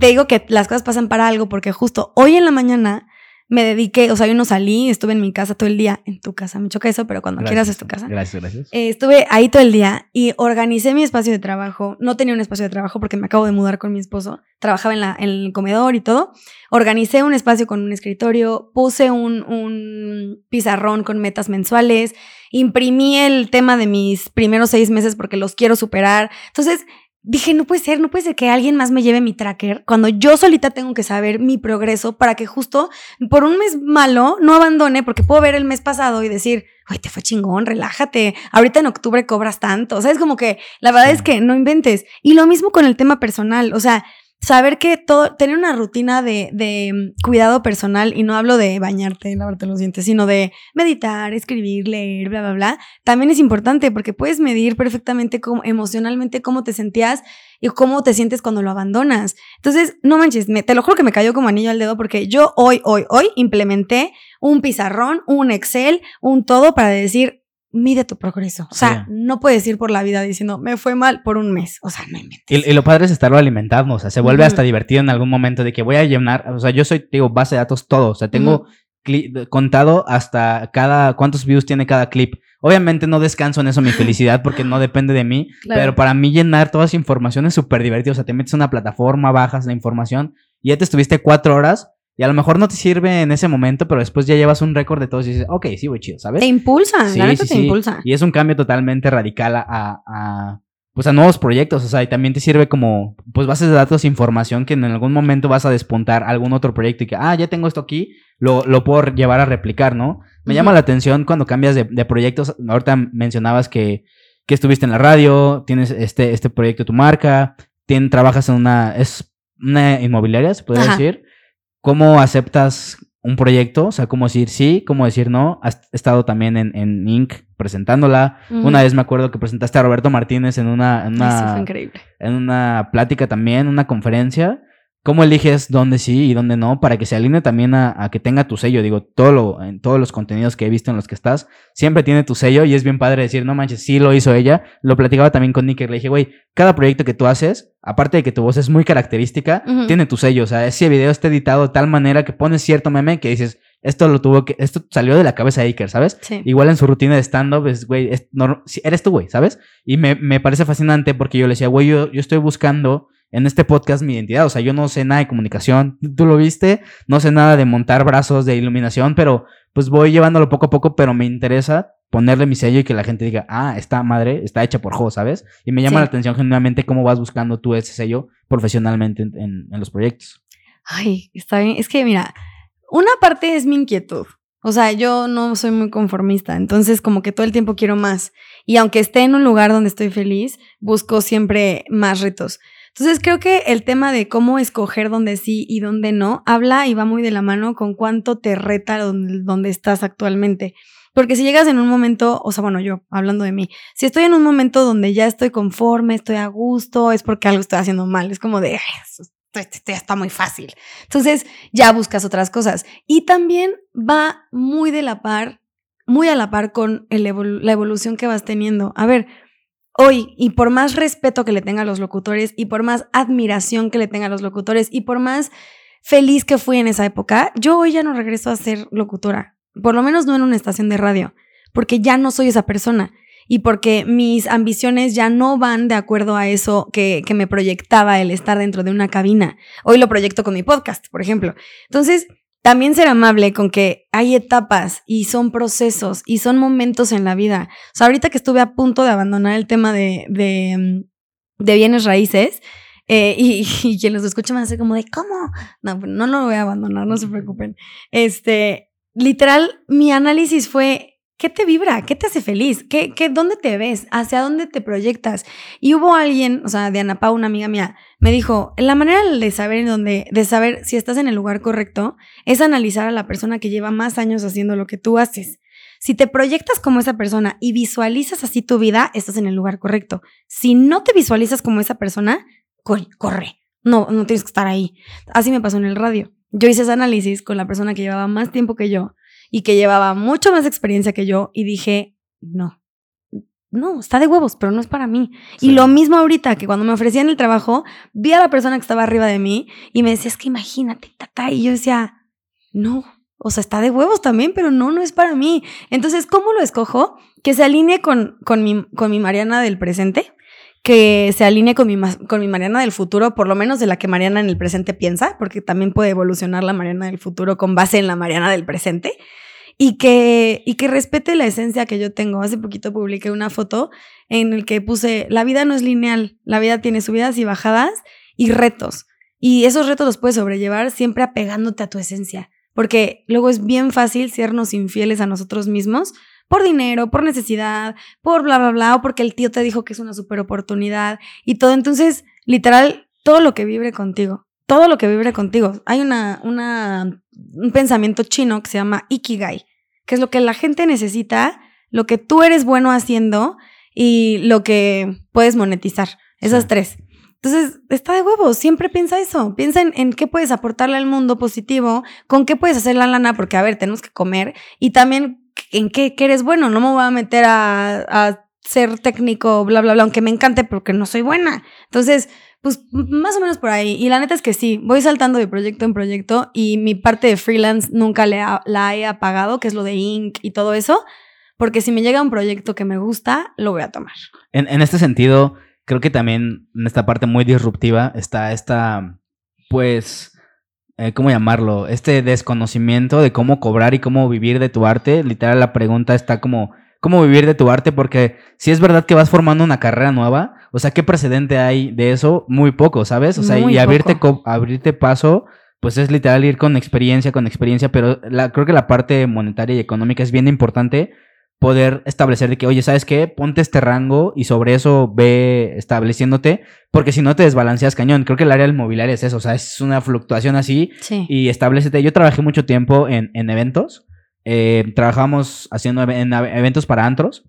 te digo que las cosas pasan para algo porque justo hoy en la mañana me dediqué, o sea, yo no salí, estuve en mi casa todo el día, en tu casa, me choca eso, pero cuando quieras es tu casa. Gracias, gracias. Eh, estuve ahí todo el día y organicé mi espacio de trabajo. No tenía un espacio de trabajo porque me acabo de mudar con mi esposo. Trabajaba en, la, en el comedor y todo. Organicé un espacio con un escritorio, puse un, un pizarrón con metas mensuales, imprimí el tema de mis primeros seis meses porque los quiero superar. Entonces, dije, no puede ser, no puede ser que alguien más me lleve mi tracker cuando yo solita tengo que saber mi progreso para que justo por un mes malo no abandone, porque puedo ver el mes pasado y decir, oye, te fue chingón, relájate, ahorita en octubre cobras tanto, o sea, es como que la verdad es que no inventes. Y lo mismo con el tema personal, o sea, saber que todo, tener una rutina de, de, mm, cuidado personal, y no hablo de bañarte, lavarte los dientes, sino de meditar, escribir, leer, bla, bla, bla, también es importante porque puedes medir perfectamente cómo, emocionalmente cómo te sentías y cómo te sientes cuando lo abandonas. Entonces, no manches, me, te lo juro que me cayó como anillo al dedo porque yo hoy, hoy, hoy implementé un pizarrón, un Excel, un todo para decir, mide tu progreso. O sea, no puedes ir por la vida diciendo, me fue mal por un mes. O sea, no inventes. Y, lo padre es estarlo alimentando. O sea, se vuelve hasta divertido en algún momento de que voy a llenar. O sea, yo soy, digo, base de datos todo. O sea, tengo contado hasta cada, cuántos views tiene cada clip. Obviamente no descanso en eso mi felicidad porque no depende de mí. Pero para mí llenar toda esa información es súper divertido. O sea, te metes en una plataforma, bajas la información y ya te estuviste cuatro horas y a lo mejor no te sirve en ese momento, pero después ya llevas un récord de todos y dices, ok, sí, voy chido, ¿sabes? Te impulsa, sí, sí, te impulsa. Y es un cambio totalmente radical a, a, pues a nuevos proyectos, o sea, y también te sirve como, pues bases de datos, información que en algún momento vas a despuntar algún otro proyecto y que, ah, ya tengo esto aquí, lo, lo puedo llevar a replicar, ¿no? Me llama la atención cuando cambias de, de, proyectos, ahorita mencionabas que, que estuviste en la radio, tienes este, este proyecto de tu marca, trabajas en una, es una inmobiliaria, se puede decir. ¿Cómo aceptas un proyecto? O sea, cómo decir sí, cómo decir no. Has estado también en, en Inc. presentándola. Una vez me acuerdo que presentaste a Roberto Martínez en una, en una, increíble. en una plática también, una conferencia. ¿Cómo eliges dónde sí y dónde no? Para que se alinee también a, que tenga tu sello. Digo, todo lo, en todos los contenidos que he visto en los que estás, siempre tiene tu sello y es bien padre decir, no manches, sí lo hizo ella. Lo platicaba también con Nicker. Le dije, güey, cada proyecto que tú haces, aparte de que tu voz es muy característica, tiene tu sello. O sea, ese video está editado de tal manera que pones cierto meme que dices, esto lo tuvo que, esto salió de la cabeza de Iker, ¿sabes? Igual en su rutina de stand-up, es, güey, eres tú, güey, ¿sabes? Y me, me, parece fascinante porque yo le decía, güey, yo, yo estoy buscando en este podcast mi identidad. O sea, yo no sé nada de comunicación, tú lo viste, no sé nada de montar brazos de iluminación, pero pues voy llevándolo poco a poco, pero me interesa ponerle mi sello y que la gente diga, ah, esta madre está hecha por Jo, ¿sabes? Y me llama la atención genuinamente cómo vas buscando tú ese sello profesionalmente en, en los proyectos. Ay, está bien. Es que mira, una parte es mi inquietud. O sea, yo no soy muy conformista, entonces como que todo el tiempo quiero más. Y aunque esté en un lugar donde estoy feliz, busco siempre más retos. Entonces creo que el tema de cómo escoger dónde sí y dónde no habla y va muy de la mano con cuánto te reta donde, estás actualmente. Porque si llegas en un momento, o sea, bueno, yo hablando de mí, si estoy en un momento donde ya estoy conforme, estoy a gusto, es porque algo estoy haciendo mal, es como de, esto, esto ya está muy fácil. Entonces ya buscas otras cosas. Y también va muy de la par, muy a la par con la evolución que vas teniendo. A ver, hoy, y por más respeto que le tenga a los locutores, y por más admiración que le tenga a los locutores, y por más feliz que fui en esa época, yo hoy ya no regreso a ser locutora, por lo menos no en una estación de radio, porque ya no soy esa persona y porque mis ambiciones ya no van de acuerdo a eso que, que me proyectaba el estar dentro de una cabina. Hoy lo proyecto con mi podcast, por ejemplo. Entonces, también ser amable con que hay etapas y son procesos y son momentos en la vida. O sea, ahorita que estuve a punto de abandonar el tema de, de, mm, bienes raíces, eh, y, y, quien los escucha me hace como de, ¿cómo? No, no lo voy a abandonar, no se preocupen. Este, literal, mi análisis fue, ¿Qué te vibra? ¿Qué te hace feliz? ¿Qué, qué, ¿Dónde te ves? ¿Hacia dónde te proyectas? Y hubo alguien, o sea, de Ana Pau, una amiga mía, me dijo, la manera de saber dónde, de saber si estás en el lugar correcto, es analizar a la persona que lleva más años haciendo lo que tú haces. Si te proyectas como esa persona y visualizas así tu vida, estás en el lugar correcto. Si no te visualizas como esa persona, corre. No, no tienes que estar ahí. Así me pasó en el radio. Yo hice ese análisis con la persona que llevaba más tiempo que yo y que llevaba mucho más experiencia que yo y dije, no, no, está de huevos, pero no es para mí. Y lo mismo ahorita, que cuando me ofrecían el trabajo, vi a la persona que estaba arriba de mí y me decía, es que imagínate, tata, y yo decía, no, o sea, está de huevos también, pero no, no es para mí. Entonces, ¿cómo lo escojo? Que se alinee con, con, mi, con mi Mariana del presente, que se alinee con mi, con mi Mariana del futuro, por lo menos de la que Mariana en el presente piensa, porque también puede evolucionar la Mariana del futuro con base en la Mariana del presente y que, y que respete la esencia que yo tengo. Hace poquito publiqué una foto en el que puse, la vida no es lineal, la vida tiene subidas y bajadas y retos. Y esos retos los puedes sobrellevar siempre apegándote a tu esencia, porque luego es bien fácil sernos infieles a nosotros mismos por dinero, por necesidad, por bla, bla, bla, o porque el tío te dijo que es una super oportunidad y todo. Entonces, literal, todo lo que vibre contigo, todo lo que vibre contigo. Hay una, una un pensamiento chino que se llama Ikigai, que es lo que la gente necesita, lo que tú eres bueno haciendo y lo que puedes monetizar. Esas tres. Entonces, está de huevo, siempre piensa eso, piensa en, qué puedes aportarle al mundo positivo, con qué puedes hacer la lana, porque a ver, tenemos que comer, y también en qué, eres bueno, no me voy a meter a, a ser técnico, bla, bla, bla, aunque me encante porque no soy buena. Entonces, pues más o menos por ahí. Y la neta es que sí, voy saltando de proyecto en proyecto y mi parte de freelance nunca la he apagado, que es lo de Inc. y todo eso, porque si me llega un proyecto que me gusta, lo voy a tomar. En, este sentido, creo que también en esta parte muy disruptiva está esta, pues, eh, ¿cómo llamarlo? Este desconocimiento de cómo cobrar y cómo vivir de tu arte. Literal, la pregunta está como cómo vivir de tu arte, porque si es verdad que vas formando una carrera nueva, o sea, ¿qué precedente hay de eso? Muy poco, ¿sabes? O sea, y abrirte, abrirte paso, pues es literal ir con experiencia, con experiencia, pero la, creo que la parte monetaria y económica es bien importante poder establecer de que, oye, ¿sabes qué? Ponte este rango y sobre eso ve estableciéndote, porque si no te desbalanceas cañón. Creo que el área del mobiliario es eso, o sea, es una fluctuación así sí. y establecete. Yo trabajé mucho tiempo en, en eventos eh, trabajamos haciendo eventos para antros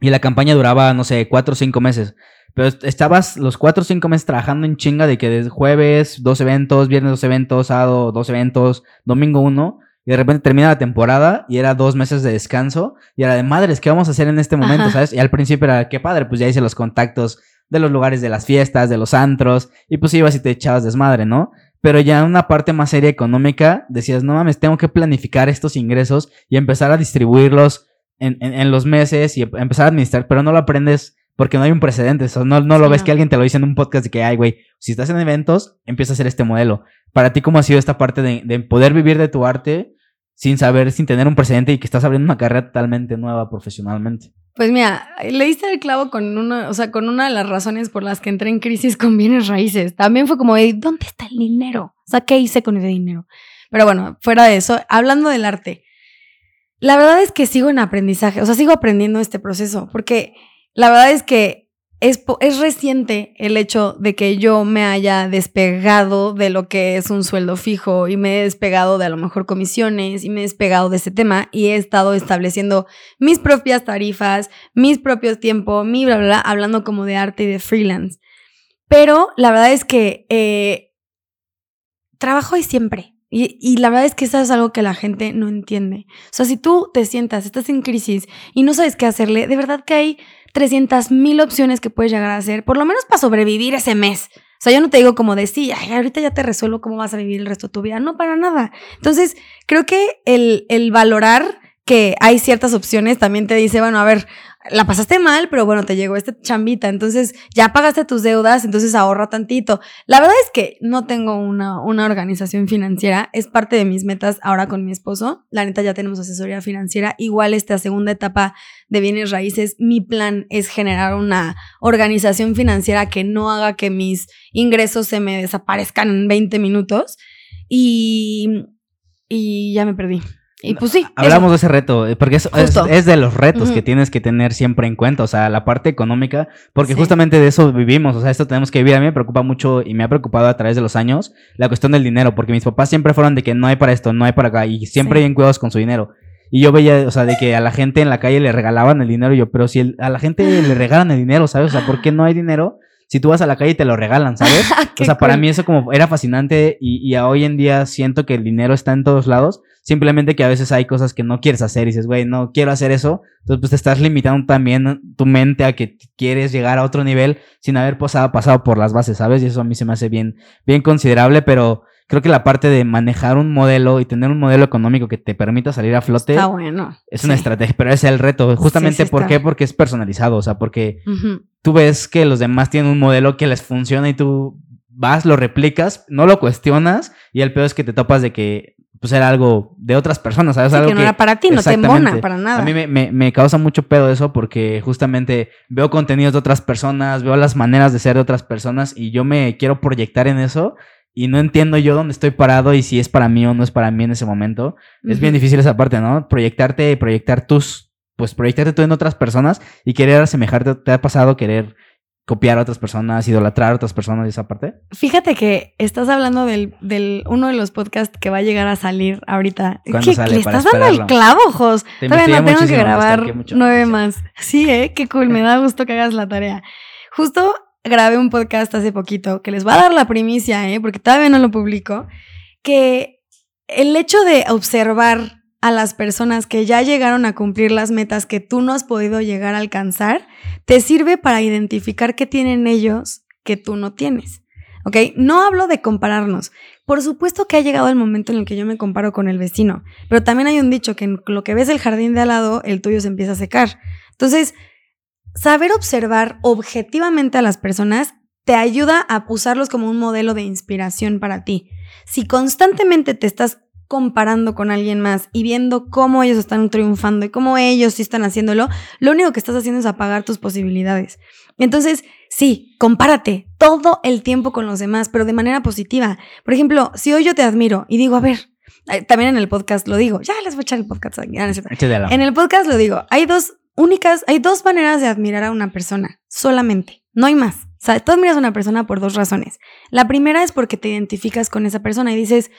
y la campaña duraba, no sé, cuatro o cinco meses. pero est- estabas los cuatro o cinco meses trabajando en chinga de que desde jueves dos eventos, viernes dos eventos, sábado dos eventos, domingo uno, y de repente termina la temporada y era dos meses de descanso, y era de madres, ¿qué vamos a hacer en este momento? Ajá. ¿Sabes? Y al principio era, qué padre, pues ya hice los contactos de los lugares de las fiestas, de los antros, y pues ibas y te echabas desmadre, ¿no? Pero ya en una parte más seria económica, decías, no mames, tengo que planificar estos ingresos y empezar a distribuirlos en, en- en los meses y em- empezar a administrar, pero no lo aprendes porque no hay un precedente. O sea, no, no lo Sí, ves no. que alguien te lo dice en un podcast de que, ay, güey, si estás en eventos, empieza a hacer este modelo. Para ti, ¿cómo ha sido esta parte de, de poder vivir de tu arte sin saber, sin tener un precedente y que estás abriendo una carrera totalmente nueva profesionalmente? Pues mira, le diste el clavo con una, o sea, con una de las razones por las que entré en crisis con bienes raíces. También fue como, de, ¿dónde está el dinero? O sea, ¿qué hice con ese dinero? Pero bueno, fuera de eso, hablando del arte, la verdad es que sigo en aprendizaje, o sea, sigo aprendiendo este proceso, porque la verdad es que es, es reciente el hecho de que yo me haya despegado de lo que es un sueldo fijo y me he despegado de a lo mejor comisiones y me he despegado de ese tema y he estado estableciendo mis propias tarifas, mis propios tiempos, mi bla, bla, bla, hablando como de arte y de freelance. Pero la verdad es que eh, trabajo ahí siempre. Y, la verdad es que eso es algo que la gente no entiende. O sea, si tú te sientas, estás en crisis y no sabes qué hacerle, de verdad que hay 300 mil opciones que puedes llegar a hacer, por lo menos para sobrevivir ese mes. O sea, yo no te digo como de sí, ay, ahorita ya te resuelvo cómo vas a vivir el resto de tu vida. No, para nada. Entonces, creo que el, el valorar que hay ciertas opciones también te dice, bueno, a ver, la pasaste mal, pero bueno, te llegó esta chambita, entonces ya pagaste tus deudas, entonces ahorra tantito. La verdad es que no tengo una, una organización financiera, es parte de mis metas ahora con mi esposo. La neta ya tenemos asesoría financiera. Igual esta segunda etapa de bienes raíces, mi plan es generar una organización financiera que no haga que mis ingresos se me desaparezcan en 20 minutos. Y, y ya me perdí. Y pues sí. Hablamos eso. de ese reto, eh, porque es, es, es de los retos que Ujú. tienes que tener siempre en cuenta, o sea, la parte económica, porque Sí. justamente de eso vivimos, o sea, esto tenemos que vivir. A mí me preocupa mucho y me ha preocupado a través de los años la cuestión del dinero, porque mis papás siempre fueron de que no hay para esto, no hay para acá, y siempre Sí. bien cuidados con su dinero. Y yo veía, o sea, de que a la gente en la calle le regalaban el dinero, y yo, pero si el- a la gente le regalan el dinero, ¿sabes? O sea, ¿por qué no hay dinero? Si tú vas a la calle y te lo regalan, ¿sabes? O sea, para cool. mí eso como era fascinante y, y hoy en día siento que el dinero está en todos lados. Simplemente que a veces hay cosas que no quieres hacer y dices, güey, no quiero hacer eso. Entonces, pues te estás limitando también tu mente a que quieres llegar a otro nivel sin haber pasado, pasado por las bases, ¿sabes? Y eso a mí se me hace bien, bien considerable, pero creo que la parte de manejar un modelo y tener un modelo económico que te permita salir a flote Está bueno. es una Sí. estrategia, pero ese es el reto. Justamente, sí ¿por qué? Porque es personalizado, o sea, porque tú ves que los demás tienen un modelo que les funciona y tú vas, lo replicas, no lo cuestionas y el peor es que te topas de que pues era algo de otras personas, ¿sabes? Sí, algo que no era para ti, no te embona para nada. A mí me, me- me causa mucho pedo eso porque justamente veo contenidos de otras personas, veo las maneras de ser de otras personas y yo me quiero proyectar en eso y no entiendo yo dónde estoy parado y si es para mí o no es para mí en ese momento. Es bien difícil esa parte, ¿no? Proyectarte y proyectar tus, pues proyectarte tú en otras personas y querer asemejarte. ¿Te ha pasado querer copiar a otras personas, idolatrar a otras personas de esa parte? Fíjate que estás hablando del, del uno de los podcasts que va a llegar a salir ahorita. ¿Cuándo ¿Qué- sale? Le estás dando el clavo, Jos. Te Todavía no tengo que grabar nueve más. Sí, ¿eh? Qué cool. Me da gusto que hagas la tarea. Justo grabé un podcast hace poquito que les va a dar la primicia, ¿eh? Porque todavía no lo publico. Que el hecho de observar a las personas que ya llegaron a cumplir las metas que tú no has podido llegar a alcanzar, te sirve para identificar qué tienen ellos que tú no tienes. ¿Ok? No hablo de compararnos. Por supuesto que ha llegado el momento en el que yo me comparo con el vecino, pero también hay un dicho que en lo que ves el jardín de al lado, el tuyo se empieza a secar. Entonces, saber observar objetivamente a las personas te ayuda a usarlos como un modelo de inspiración para ti. Si constantemente te estás comparando con alguien más y viendo cómo ellos están triunfando y cómo ellos sí están haciéndolo, lo único que estás haciendo es apagar tus posibilidades. Entonces, sí, compárate todo el tiempo con los demás, pero de manera positiva. Por ejemplo, si hoy yo te admiro y digo, a ver, eh, también en el podcast lo digo, ya les voy a echar el podcast aquí. no En el podcast lo digo, hay dos únicas, hay dos maneras de admirar a una persona, solamente, no hay más. O sea, tú admiras a una persona por dos razones. La primera es porque te identificas con esa persona y dices,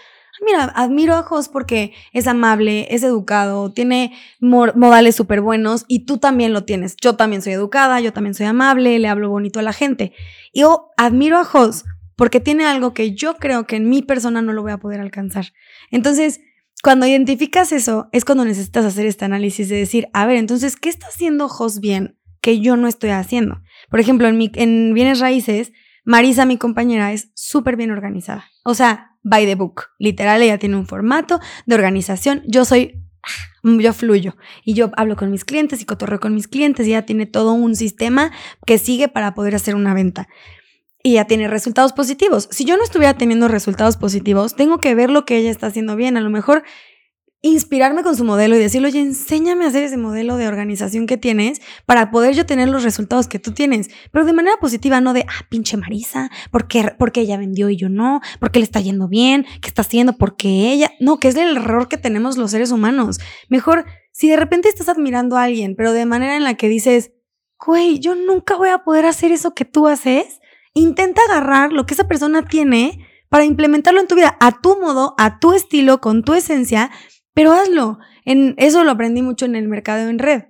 Mira, admiro a Jos porque es amable, es educado, tiene modales súper buenos y tú también lo tienes. Yo también soy educada, yo también soy amable, le hablo bonito a la gente. Yo admiro a Jos porque tiene algo que yo creo que en mi persona no lo voy a poder alcanzar. Entonces, cuando identificas eso, es cuando necesitas hacer este análisis de decir, a ver, entonces, ¿qué está haciendo Jos bien que yo no estoy haciendo? Por ejemplo, en, mi, en bienes raíces, Marisa, mi compañera, es súper bien organizada. O sea, by the book. Literal, ella tiene un formato de organización. Yo soy, yo fluyo. Y yo hablo con mis clientes y cotorreo con mis clientes. Y ella tiene todo un sistema que sigue para poder hacer una venta y ya tiene resultados positivos. Si yo no estuviera teniendo resultados positivos, tengo que ver lo que ella está haciendo bien. A lo mejor inspirarme con su modelo y decirle, oye, enséñame a hacer ese modelo de organización que tienes para poder yo tener los resultados que tú tienes. Pero de manera positiva, no de, ah, pinche Marisa, ¿por qué, porque ella vendió y yo no? ¿Por qué le está yendo bien? ¿Qué está haciendo? Porque ella. No, que es el error que tenemos los seres humanos. Mejor, si de repente estás admirando a alguien, pero de manera en la que dices, güey, yo nunca voy a poder hacer eso que tú haces intenta agarrar lo que esa persona tiene para implementarlo en tu vida a tu modo, a tu estilo, con tu esencia, pero hazlo. En, eso lo aprendí mucho en el mercado en red.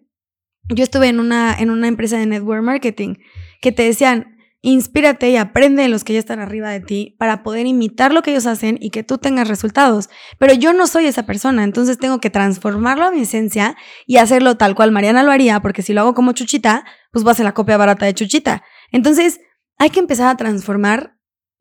Yo estuve en una, en una empresa de network marketing que te decían, inspírate y aprende de los que ya están arriba de ti para poder imitar lo que ellos hacen y que tú tengas resultados. Pero yo no soy esa persona, entonces tengo que transformarlo a mi esencia y hacerlo tal cual Mariana lo haría, porque si lo hago como Chuchita, pues va a ser la copia barata de Chuchita. Entonces, hay que empezar a transformar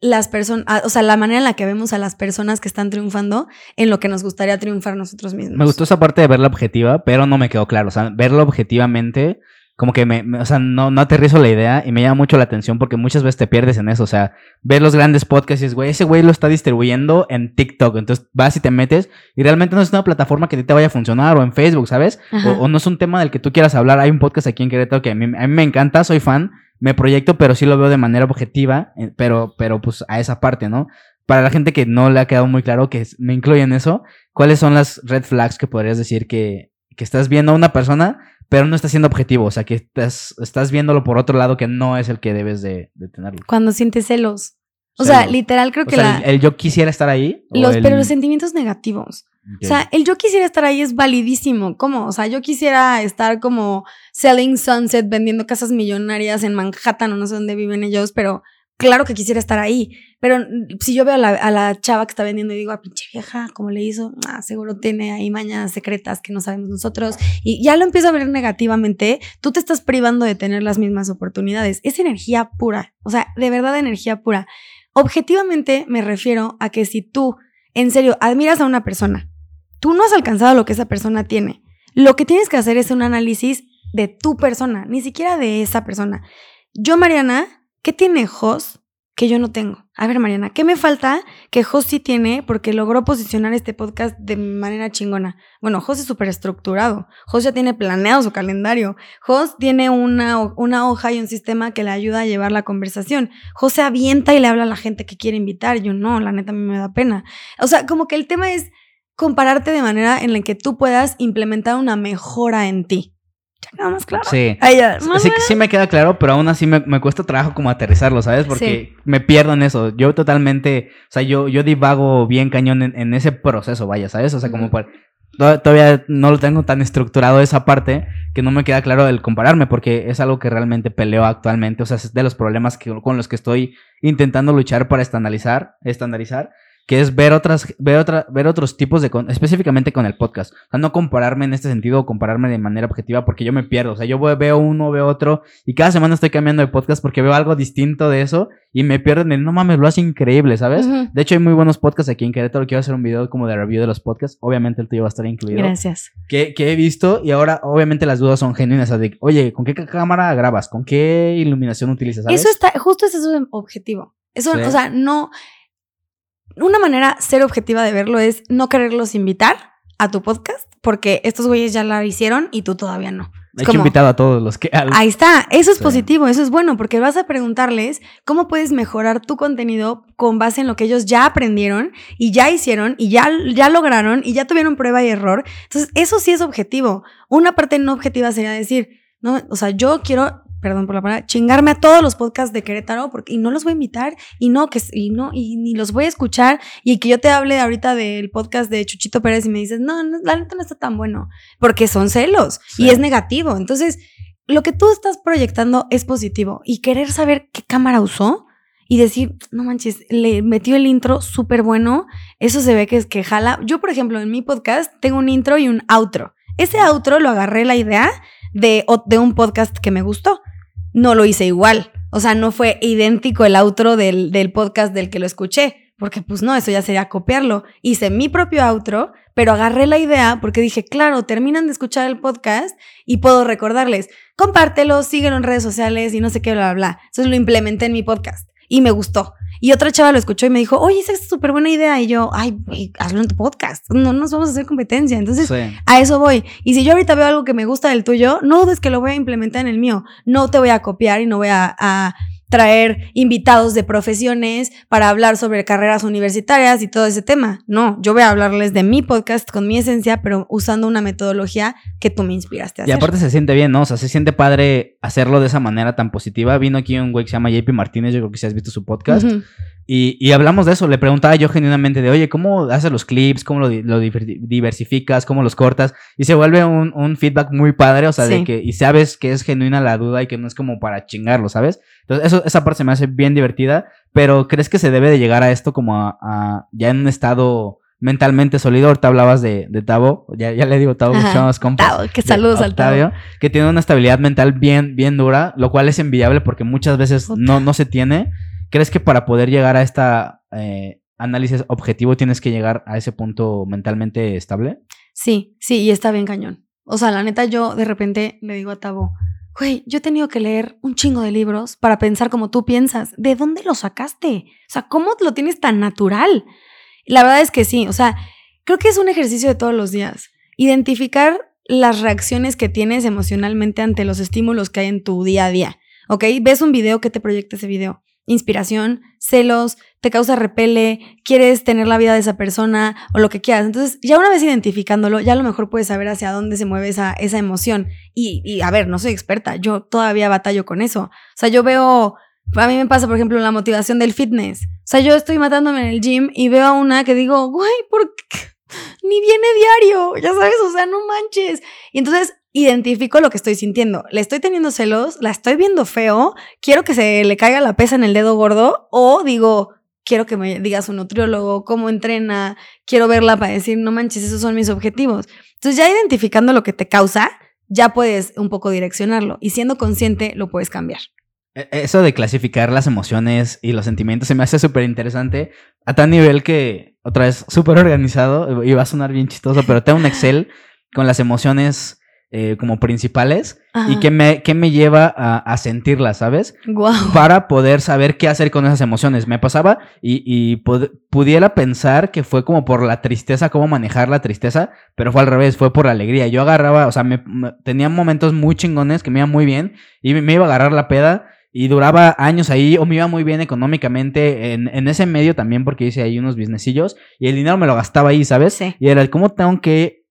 las personas, o sea, la manera en la que vemos a las personas que están triunfando en lo que nos gustaría triunfar nosotros mismos. Me gustó esa parte de verla objetiva, pero no me quedó claro. O sea, verlo objetivamente, como que me, o sea, no, no aterrizo la idea y me llama mucho la atención porque muchas veces te pierdes en eso. O sea, ver los grandes podcasts y es, güey, ese güey lo está distribuyendo en TikTok. Entonces vas y te metes y realmente no es una plataforma que te vaya a funcionar o en Facebook, ¿sabes? O, no es un tema del que tú quieras hablar. Hay un podcast aquí en Querétaro que a mí, a mí me encanta, soy fan me proyecto, pero sí lo veo de manera objetiva, eh, pero, pero pues a esa parte, ¿no? Para la gente que no le ha quedado muy claro que me incluye en eso, ¿cuáles son las red flags que podrías decir que, que estás viendo a una persona, pero no está siendo objetivo? O sea, que estás, estás viéndolo por otro lado que no es el que debes de, tenerlo. Cuando sientes celos. O sea, literal creo que la... El, yo quisiera estar ahí. Los, Pero los sentimientos negativos. O sea, el yo quisiera estar ahí es validísimo. ¿Cómo? O sea, yo quisiera estar como selling sunset, vendiendo casas millonarias en Manhattan o no sé dónde viven ellos, pero claro que quisiera estar ahí. Pero si yo veo a la, chava que está vendiendo y digo, a ah, pinche vieja, ¿cómo le hizo? Ah, seguro tiene ahí mañas secretas que no sabemos nosotros. Y ya lo empiezo a ver negativamente. Tú te estás privando de tener las mismas oportunidades. Es energía pura. O sea, de verdad energía pura. Objetivamente me refiero a que si tú, en serio, admiras a una persona, tú no has alcanzado lo que esa persona tiene. Lo que tienes que hacer es un análisis de tu persona, ni siquiera de esa persona. Yo, Mariana, ¿qué tiene Jos que yo no tengo? A ver, Mariana, ¿qué me falta que Jos sí tiene porque logró posicionar este podcast de manera chingona? Bueno, Jos es súper estructurado. Jos ya tiene planeado su calendario. Jos tiene una, una hoja y un sistema que le ayuda a llevar la conversación. Jos se avienta y le habla a la gente que quiere invitar. Yo no, la neta a mí me da pena. O sea, como que el tema es compararte de manera en la que tú puedas implementar una mejora en ti. ¿Ya más claro? Sí. sí, sí, me queda claro, pero aún así me, cuesta trabajo como aterrizarlo, ¿sabes? Porque me pierdo en eso. Yo totalmente, o sea, yo, yo divago bien cañón en, ese proceso, vaya, ¿sabes? O sea, como todavía no lo tengo tan estructurado esa parte que no me queda claro el compararme porque es algo que realmente peleo actualmente, o sea, es de los problemas que, con los que estoy intentando luchar para estandarizar, estandarizar que es ver otras, ver otra, ver otros tipos de, específicamente con el podcast. O sea, no compararme en este sentido, compararme de manera objetiva porque yo me pierdo. O sea, yo veo uno, veo otro y cada semana estoy cambiando de podcast porque veo algo distinto de eso y me pierdo en el, no mames, lo hace increíble, ¿sabes? De hecho, hay muy buenos podcasts aquí en Querétaro. Quiero hacer un video como de review de los podcasts. Obviamente el tuyo va a estar incluido. Gracias. Que, que he visto y ahora obviamente las dudas son genuinas. O sea, de, oye, ¿con qué cámara grabas? ¿Con qué iluminación utilizas? Eso está, justo ese es su objetivo. Eso, o sea, no, una manera ser objetiva de verlo es no quererlos invitar a tu podcast porque estos güeyes ya la hicieron y tú todavía no. Hay que invitar a todos los que... Ahí está, eso es positivo, eso es bueno, porque vas a preguntarles cómo puedes mejorar tu contenido con base en lo que ellos ya aprendieron y ya hicieron y ya, ya lograron y ya tuvieron prueba y error. Entonces, eso sí es objetivo. Una parte no objetiva sería decir, no, o sea, yo quiero perdón por la palabra, chingarme a todos los podcasts de Querétaro porque, y no los voy a invitar y no, que, y no, y ni los voy a escuchar y que yo te hable ahorita del podcast de Chuchito Pérez y me dices, no, no la neta no está tan bueno porque son celos y es negativo. Entonces, lo que tú estás proyectando es positivo y querer saber qué cámara usó y decir, no manches, le metió el intro súper bueno, eso se ve que es que jala. Yo, por ejemplo, en mi podcast tengo un intro y un outro. Ese outro lo agarré la idea de, de un podcast que me gustó. No lo hice igual. O sea, no fue idéntico el outro del, del podcast del que lo escuché. Porque pues no, eso ya sería copiarlo. Hice mi propio outro, pero agarré la idea porque dije, claro, terminan de escuchar el podcast y puedo recordarles, compártelo, síguelo en redes sociales y no sé qué, bla, bla, bla. Entonces lo implementé en mi podcast y me gustó. Y otra chava lo escuchó y me dijo, oye, esa es súper buena idea. Y yo, ay, hazlo en tu podcast. No nos vamos a hacer competencia. Entonces, a eso voy. Y si yo ahorita veo algo que me gusta del tuyo, no dudes que lo voy a implementar en el mío. No te voy a copiar y no voy a traer invitados de profesiones para hablar sobre carreras universitarias y todo ese tema. No, yo voy a hablarles de mi podcast con mi esencia, pero usando una metodología que tú me inspiraste a hacer. Y aparte se siente bien, ¿no? O sea, se siente padre hacerlo de esa manera tan positiva. Vino aquí un güey que se llama JP Martínez, yo creo que si has visto su podcast. Y, hablamos de eso, le preguntaba yo genuinamente de, oye, ¿cómo haces los clips? ¿Cómo lo, diversificas? ¿Cómo los cortas? Y se vuelve un, feedback muy padre, o sea, de que, y sabes que es genuina la duda y que no es como para chingarlo, ¿sabes? Entonces, eso, esa parte se me hace bien divertida, pero ¿crees que se debe de llegar a esto como a, ya en un estado mentalmente sólido? Ahorita hablabas de, de Tavo, ya, ya le digo Tavo, que somos compas. Tavo, que saludos al Tavo. Que tiene una estabilidad mental bien, bien dura, lo cual es envidiable porque muchas veces no, no se tiene. ¿Crees que para poder llegar a esta eh, análisis objetivo tienes que llegar a ese punto mentalmente estable? Sí, sí, y está bien cañón. O sea, la neta, yo de repente le digo a Tabo, güey, yo he tenido que leer un chingo de libros para pensar como tú piensas. ¿De dónde lo sacaste? O sea, ¿cómo lo tienes tan natural? La verdad es que sí, o sea, creo que es un ejercicio de todos los días. Identificar las reacciones que tienes emocionalmente ante los estímulos que hay en tu día a día. ¿Ok? Ves un video que te proyecta ese video inspiración, celos, te causa repele, quieres tener la vida de esa persona o lo que quieras. Entonces, ya una vez identificándolo, ya a lo mejor puedes saber hacia dónde se mueve esa, esa emoción. Y, y, a ver, no soy experta, yo todavía batallo con eso. O sea, yo veo, a mí me pasa, por ejemplo, la motivación del fitness. O sea, yo estoy matándome en el gym y veo a una que digo, güey, ¿por? Ni viene diario, ya sabes, o sea, no manches. Y entonces identifico lo que estoy sintiendo. Le estoy teniendo celos, la estoy viendo feo, quiero que se le caiga la pesa en el dedo gordo o digo, quiero que me digas un nutriólogo, cómo entrena, quiero verla para decir, no manches, esos son mis objetivos. Entonces ya identificando lo que te causa, ya puedes un poco direccionarlo y siendo consciente lo puedes cambiar. E, eso de clasificar las emociones y los sentimientos se me hace súper interesante a tal nivel que, otra vez, súper organizado, y va a sonar bien chistoso, pero tengo un Excel con las emociones eh, como principales y que me, que me lleva a, sentirlas, ¿sabes? Para poder saber qué hacer con esas emociones. Me pasaba y, pudiera pensar que fue como por la tristeza, cómo manejar la tristeza, pero fue al revés, fue por la alegría. Yo agarraba, o sea, me, tenía momentos muy chingones que me iban muy bien y me, iba a agarrar la peda y duraba años ahí o me iba muy bien económicamente en, en, ese medio también porque hice ahí unos businessillos y el dinero me lo gastaba ahí, ¿sabes? Y era el cómo tengo que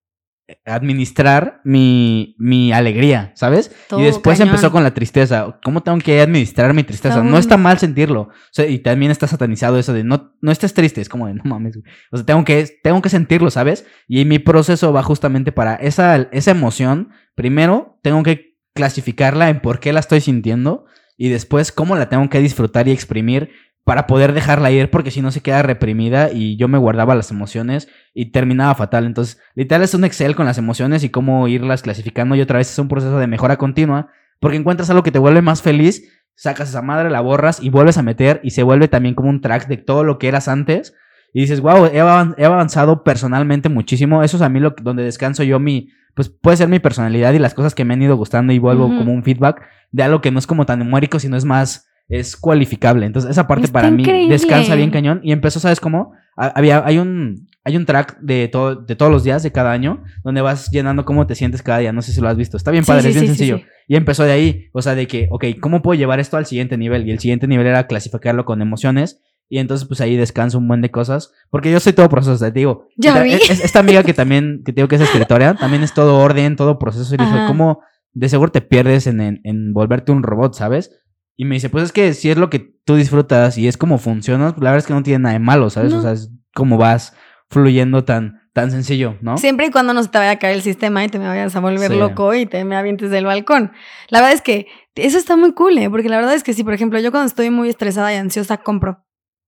administrar mi, mi alegría, ¿sabes? y después empezó con la tristeza. ¿Cómo tengo que administrar mi tristeza? No está mal sentirlo. O sea, y también está satanizado eso de no, no estés triste. Es como de no mames. O sea, tengo que, tengo que sentirlo, ¿sabes? Y mi proceso va justamente para esa, esa emoción. Primero, tengo que clasificarla en por qué la estoy sintiendo. Y después, cómo la tengo que disfrutar y exprimir para poder dejarla ir, porque si no se queda reprimida y yo me guardaba las emociones y terminaba fatal. Entonces, literal es un Excel con las emociones y cómo irlas clasificando y otra vez es un proceso de mejora continua, porque encuentras algo que te vuelve más feliz, sacas esa madre, la borras y vuelves a meter y se vuelve también como un track de todo lo que eras antes. Y dices, wow, he avanzado personalmente muchísimo. Eso es a mí lo, donde descanso yo mi, pues puede ser mi personalidad y las cosas que me han ido gustando y vuelvo como un feedback de algo que no es como tan numérico, sino es más es cualificable. Entonces, esa parte para mí descansa bien cañón. Y empezó, ¿sabes cómo? Había, hay un, hay un track de, todo, de todos los días, de cada año, donde vas llenando cómo te sientes cada día. No sé si lo has visto. Está bien padre, es bien sencillo. Y empezó de ahí, o sea, de que, ok, ¿cómo puedo llevar esto al siguiente nivel? Y el siguiente nivel era clasificarlo con emociones. Y entonces, pues ahí descanso un buen de cosas. Porque yo soy todo proceso. Te digo, esta, amiga que también, que te digo que es escritora, también es todo orden, todo proceso. Y dijo, ¿cómo? de seguro te pierdes en, en, en volverte un robot, ¿sabes? Y me dice, pues es que si es lo que tú disfrutas y es como funciona, pues la verdad es que no tiene nada de malo, ¿sabes? No. O sea, es como vas fluyendo tan, tan sencillo, ¿no? Siempre y cuando no se te vaya a caer el sistema y te me vayas a volver Sí. loco y te me avientes del balcón. La verdad es que eso está muy cool, ¿eh? Porque la verdad es que sí, por ejemplo, yo cuando estoy muy estresada y ansiosa, compro.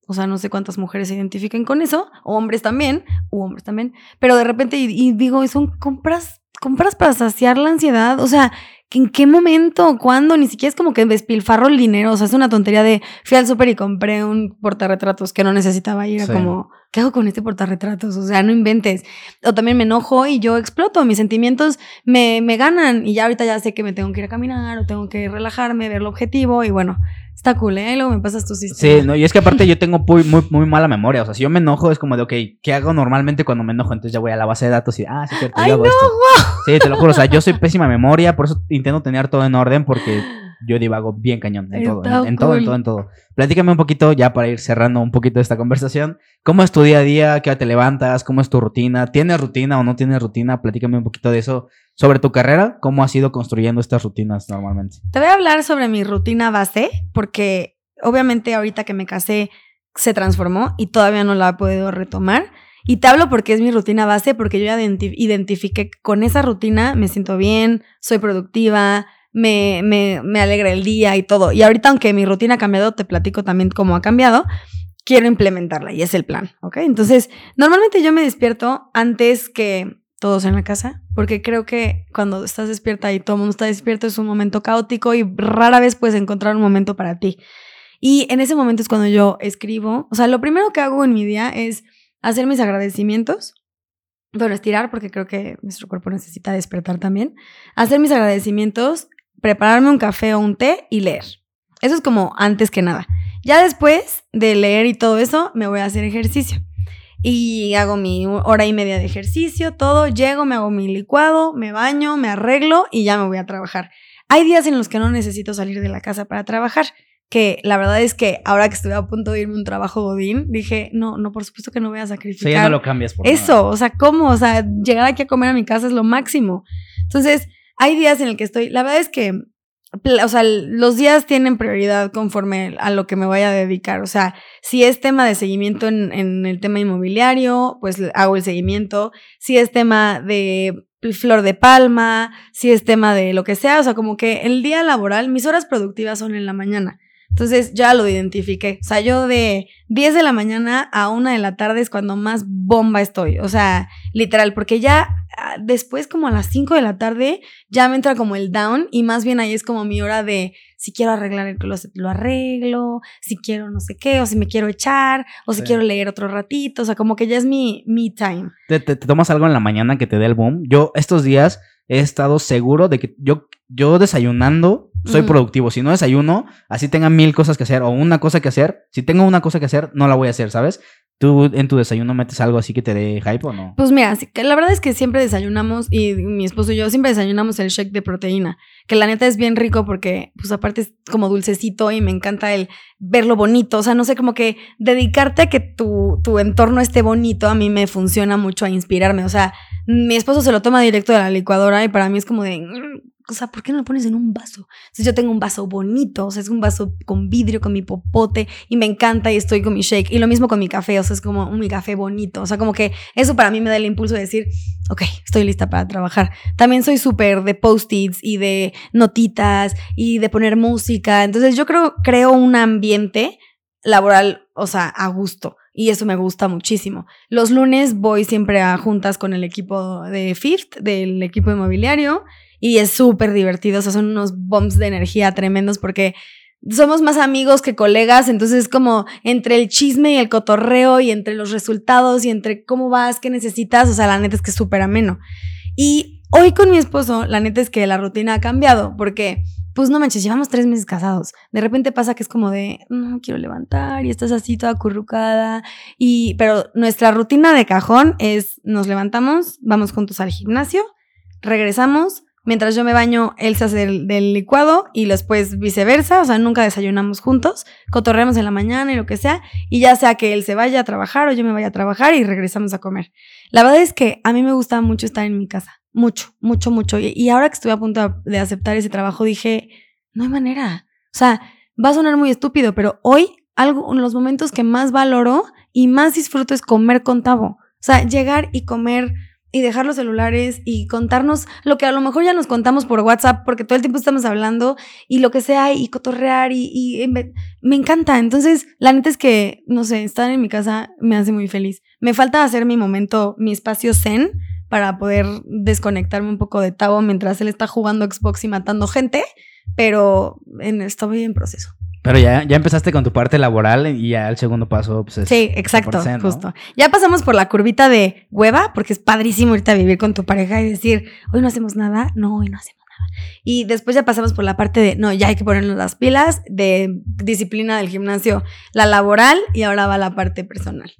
O sea, no sé cuántas mujeres se identifiquen con eso, o hombres también, u hombres también. Pero de repente, y, y digo, son compras, compras para saciar la ansiedad. O sea, ¿que ¿en qué momento? ¿Cuándo? Ni siquiera es como que despilfarro el dinero. O sea, es una tontería de fui al súper y compré un portarretratos que no necesitaba ir. Era Sí. como, ¿qué hago con este portarretratos? O sea, no inventes. O también me enojo y yo exploto. Mis sentimientos me, me ganan. Y ya ahorita ya sé que me tengo que ir a caminar o tengo que relajarme, ver el objetivo. Y bueno, está cool, ¿eh? Luego me pasas tu sistema. Sí, no, y es que aparte yo tengo muy, muy, muy mala memoria. O sea, si yo me enojo es como de, ok, ¿qué hago normalmente cuando me enojo? Entonces ya voy a la base de datos y, ah, sí, cierto, Ay, yo hago no, esto. Sí, te lo juro. O sea, yo soy pésima memoria, por eso intento tener todo en orden porque yo divago bien cañón en todo, en, en todo, en todo, en todo. Platícame un poquito, ya para ir cerrando un poquito esta conversación. ¿Cómo es tu día a día? ¿Qué hora te levantas? ¿Cómo es tu rutina? ¿Tienes rutina o no tienes rutina? Platícame un poquito de eso. Sobre tu carrera, ¿cómo has ido construyendo estas rutinas normalmente? Te voy a hablar sobre mi rutina base, porque obviamente ahorita que me casé se transformó y todavía no la he podido retomar. Y te hablo porque es mi rutina base, porque yo ya identi- identifiqué que con esa rutina me siento bien, soy productiva, me, me, alegra el día y todo. Y ahorita, aunque mi rutina ha cambiado, te platico también cómo ha cambiado, quiero implementarla y es el plan, ¿ok? Entonces, normalmente yo me despierto antes que todos en la casa, porque creo que cuando estás despierta y todo mundo está despierto es un momento caótico y rara vez puedes encontrar un momento para ti. Y en ese momento es cuando yo escribo, o sea, lo primero que hago en mi día es hacer mis agradecimientos, bueno, estirar porque creo que nuestro cuerpo necesita despertar también, hacer mis agradecimientos, prepararme un café o un té y leer. Eso es como antes que nada. Ya después de leer y todo eso, me voy a hacer ejercicio. Y hago mi hora y media de ejercicio, todo, llego, me hago mi licuado, me baño, me arreglo y ya me voy a trabajar. Hay días en los que no necesito salir de la casa para trabajar, que la verdad es que ahora que estuve a punto de irme a un trabajo godín, dije, no, no, por supuesto que no voy a O sacrificar. sea, ya no lo cambias por Eso, nada. o sea, ¿cómo? O sea, llegar aquí a comer a mi casa es lo máximo. Entonces, hay días en el que estoy, la verdad es que, o sea, los días tienen prioridad conforme a lo que me vaya a dedicar. O sea, si es tema de seguimiento en, el tema inmobiliario, pues hago el seguimiento. Si es tema de flor de palma, si es tema de lo que sea, o sea, como que el día laboral, mis horas productivas son en la mañana. Entonces ya lo identifiqué. O sea, yo de 10 de la mañana a 1 de la tarde es cuando más bomba estoy. O sea, literal, porque ya después como a las 5 de la tarde ya me entra como el down y más bien ahí es como mi hora de si quiero arreglar el closet, lo arreglo, si quiero no sé qué, o si me quiero echar, o si Sí. quiero leer otro ratito. O sea, como que ya es mi me time. ¿Te, te- te tomas algo en la mañana que te dé el boom. Yo estos días he estado seguro de que yo, yo desayunando soy productivo. Si no desayuno, así tenga mil cosas que hacer o una cosa que hacer, si tengo una cosa que hacer, no la voy a hacer, ¿sabes? ¿Tú en tu desayuno metes algo así que te dé hype o no? Pues mira, la verdad es que siempre desayunamos y mi esposo y yo siempre desayunamos el shake de proteína, que la neta es bien rico porque pues aparte es como dulcecito y me encanta el verlo bonito, o sea, no sé, como que dedicarte a que tu, tu entorno esté bonito a mí me funciona mucho a inspirarme, o sea, mi esposo se lo toma directo de la licuadora y para mí es como de, "Mm, o sea, ¿por qué no lo pones en un vaso? Entonces yo tengo un vaso bonito, o sea, es un vaso con vidrio, con mi popote y me encanta y estoy con mi shake y lo mismo con mi café, o sea, es como mi café bonito, o sea, como que eso para mí me da el impulso de decir, ok, estoy lista para trabajar. También soy súper de post-its y de notitas y de poner música, entonces yo creo, creo un ambiente laboral, o sea, a gusto. Y eso me gusta muchísimo. Los lunes voy siempre a juntas con el equipo de Fifth, del equipo inmobiliario, y es súper divertido. O sea, son unos bombs de energía tremendos porque somos más amigos que colegas, entonces es como entre el chisme y el cotorreo y entre los resultados y entre cómo vas, qué necesitas, o sea, la neta es que es súper ameno. Y hoy con mi esposo, la neta es que la rutina ha cambiado porque, pues no manches, llevamos tres meses casados. De repente pasa que es como de, no quiero levantar y estás así toda acurrucada. Y, pero nuestra rutina de cajón es, nos levantamos, vamos juntos al gimnasio, regresamos, Mientras yo me baño, él se hace del, licuado y después viceversa, o sea, nunca desayunamos juntos, cotorreamos en la mañana y lo que sea, y ya sea que él se vaya a trabajar o yo me vaya a trabajar y regresamos a comer. La verdad es que a mí me gusta mucho estar en mi casa, mucho, mucho, mucho. Y, ahora que estuve a punto de aceptar ese trabajo, dije, no hay manera. O sea, va a sonar muy estúpido, pero hoy algo, los momentos que más valoro y más disfruto es comer con Tavo. O sea, llegar y comer y dejar los celulares y contarnos lo que a lo mejor ya nos contamos por WhatsApp porque todo el tiempo estamos hablando y lo que sea y cotorrear y, y me, encanta. Entonces, la neta es que, no sé, estar en mi casa me hace muy feliz. Me falta hacer mi momento, mi espacio zen para poder desconectarme un poco de Tavo mientras él está jugando Xbox y matando gente, pero en, estoy en proceso. Pero ya, ya empezaste con tu parte laboral y ya el segundo paso, pues es Sí, exacto, 100%, ¿no? justo. Ya pasamos por la curvita de hueva, porque es padrísimo ahorita vivir con tu pareja y decir, hoy no hacemos nada, no, hoy no hacemos nada. Y después ya pasamos por la parte de, no, ya hay que ponernos las pilas, de disciplina del gimnasio, la laboral y ahora va la parte personal.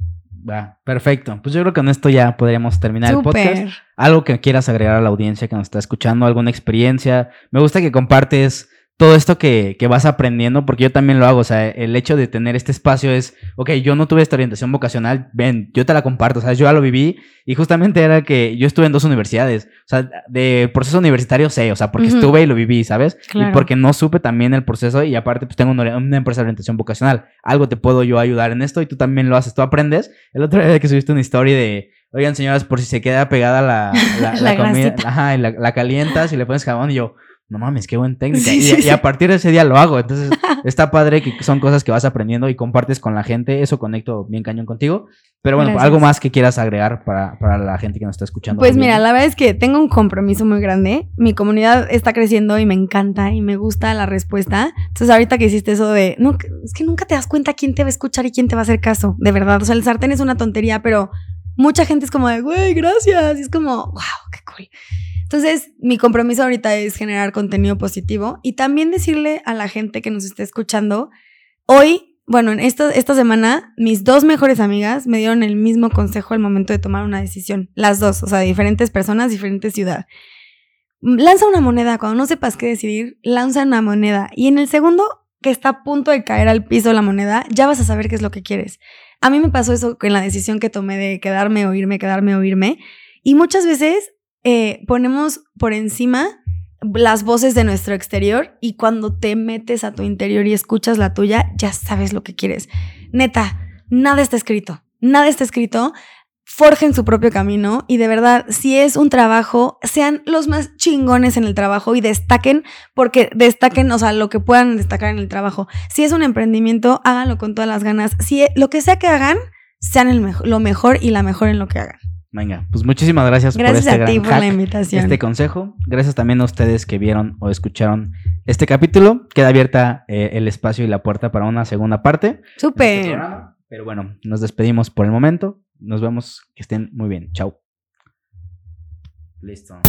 Va, perfecto. Pues yo creo que con esto ya podríamos terminar el podcast. Algo que quieras agregar a la audiencia que nos está escuchando, alguna experiencia. Me gusta que compartes todo esto que, que vas aprendiendo, porque yo también lo hago. O sea, el hecho de tener este espacio es, ok, yo no tuve esta orientación vocacional, ven, yo te la comparto. O sea, yo ya lo viví y justamente era que yo estuve en dos universidades. O sea, de proceso universitario sé, o sea, porque estuve y lo viví, ¿sabes? Claro. Y porque no supe también el proceso y aparte pues tengo una, una empresa de orientación vocacional. Algo te puedo yo ayudar en esto y tú también lo haces, tú aprendes. El otro día que subiste una historia de, oigan señoras, por si se queda pegada la, la, La la comida, ajá, y la, la calientas y le pones jabón y yo, no mames, qué buena técnica. Sí, y, sí, y a partir de ese día lo hago. Entonces está padre que son cosas que vas aprendiendo y compartes con la gente. Eso conecto bien cañón contigo. Pero bueno, Gracias. algo más que quieras agregar para, para la gente que nos está escuchando. Pues también. mira, la verdad es que tengo un compromiso muy grande. Mi comunidad está creciendo y me encanta y me gusta la respuesta. Entonces, ahorita que hiciste eso de, no, es que nunca te das cuenta quién te va a escuchar y quién te va a hacer caso, de verdad. O sea, el sartén es una tontería, pero mucha gente es como de, güey, gracias. Y es como, wow, qué cool. Entonces, mi compromiso ahorita es generar contenido positivo y también decirle a la gente que nos esté escuchando, hoy, bueno, en esta, esta semana, mis dos mejores amigas me dieron el mismo consejo al momento de tomar una decisión. Las dos, o sea, diferentes personas, diferentes ciudad. Lanza una moneda, cuando no sepas qué decidir, lanza una moneda. Y en el segundo que está a punto de caer al piso la moneda, ya vas a saber qué es lo que quieres. A mí me pasó eso con la decisión que tomé de quedarme o irme, quedarme o irme. Y muchas veces eh, ponemos por encima las voces de nuestro exterior y cuando te metes a tu interior y escuchas la tuya, ya sabes lo que quieres. Neta, nada está escrito, nada está escrito. Forjen su propio camino y de verdad, si es un trabajo, sean los más chingones en el trabajo y destaquen porque destaquen, o sea, lo que puedan destacar en el trabajo. Si es un emprendimiento, háganlo con todas las ganas. Si e- lo que sea que hagan, sean lo mejor y la mejor en lo que hagan. Venga, pues muchísimas gracias, Gracias por este a ti gran por hack. la invitación. este consejo. Gracias también a ustedes que vieron o escucharon este capítulo. Queda abierta eh, el espacio y la puerta para una segunda parte. este Súper. Pero bueno, nos despedimos por el momento. Nos vemos. Que estén muy bien. Chao. Listo.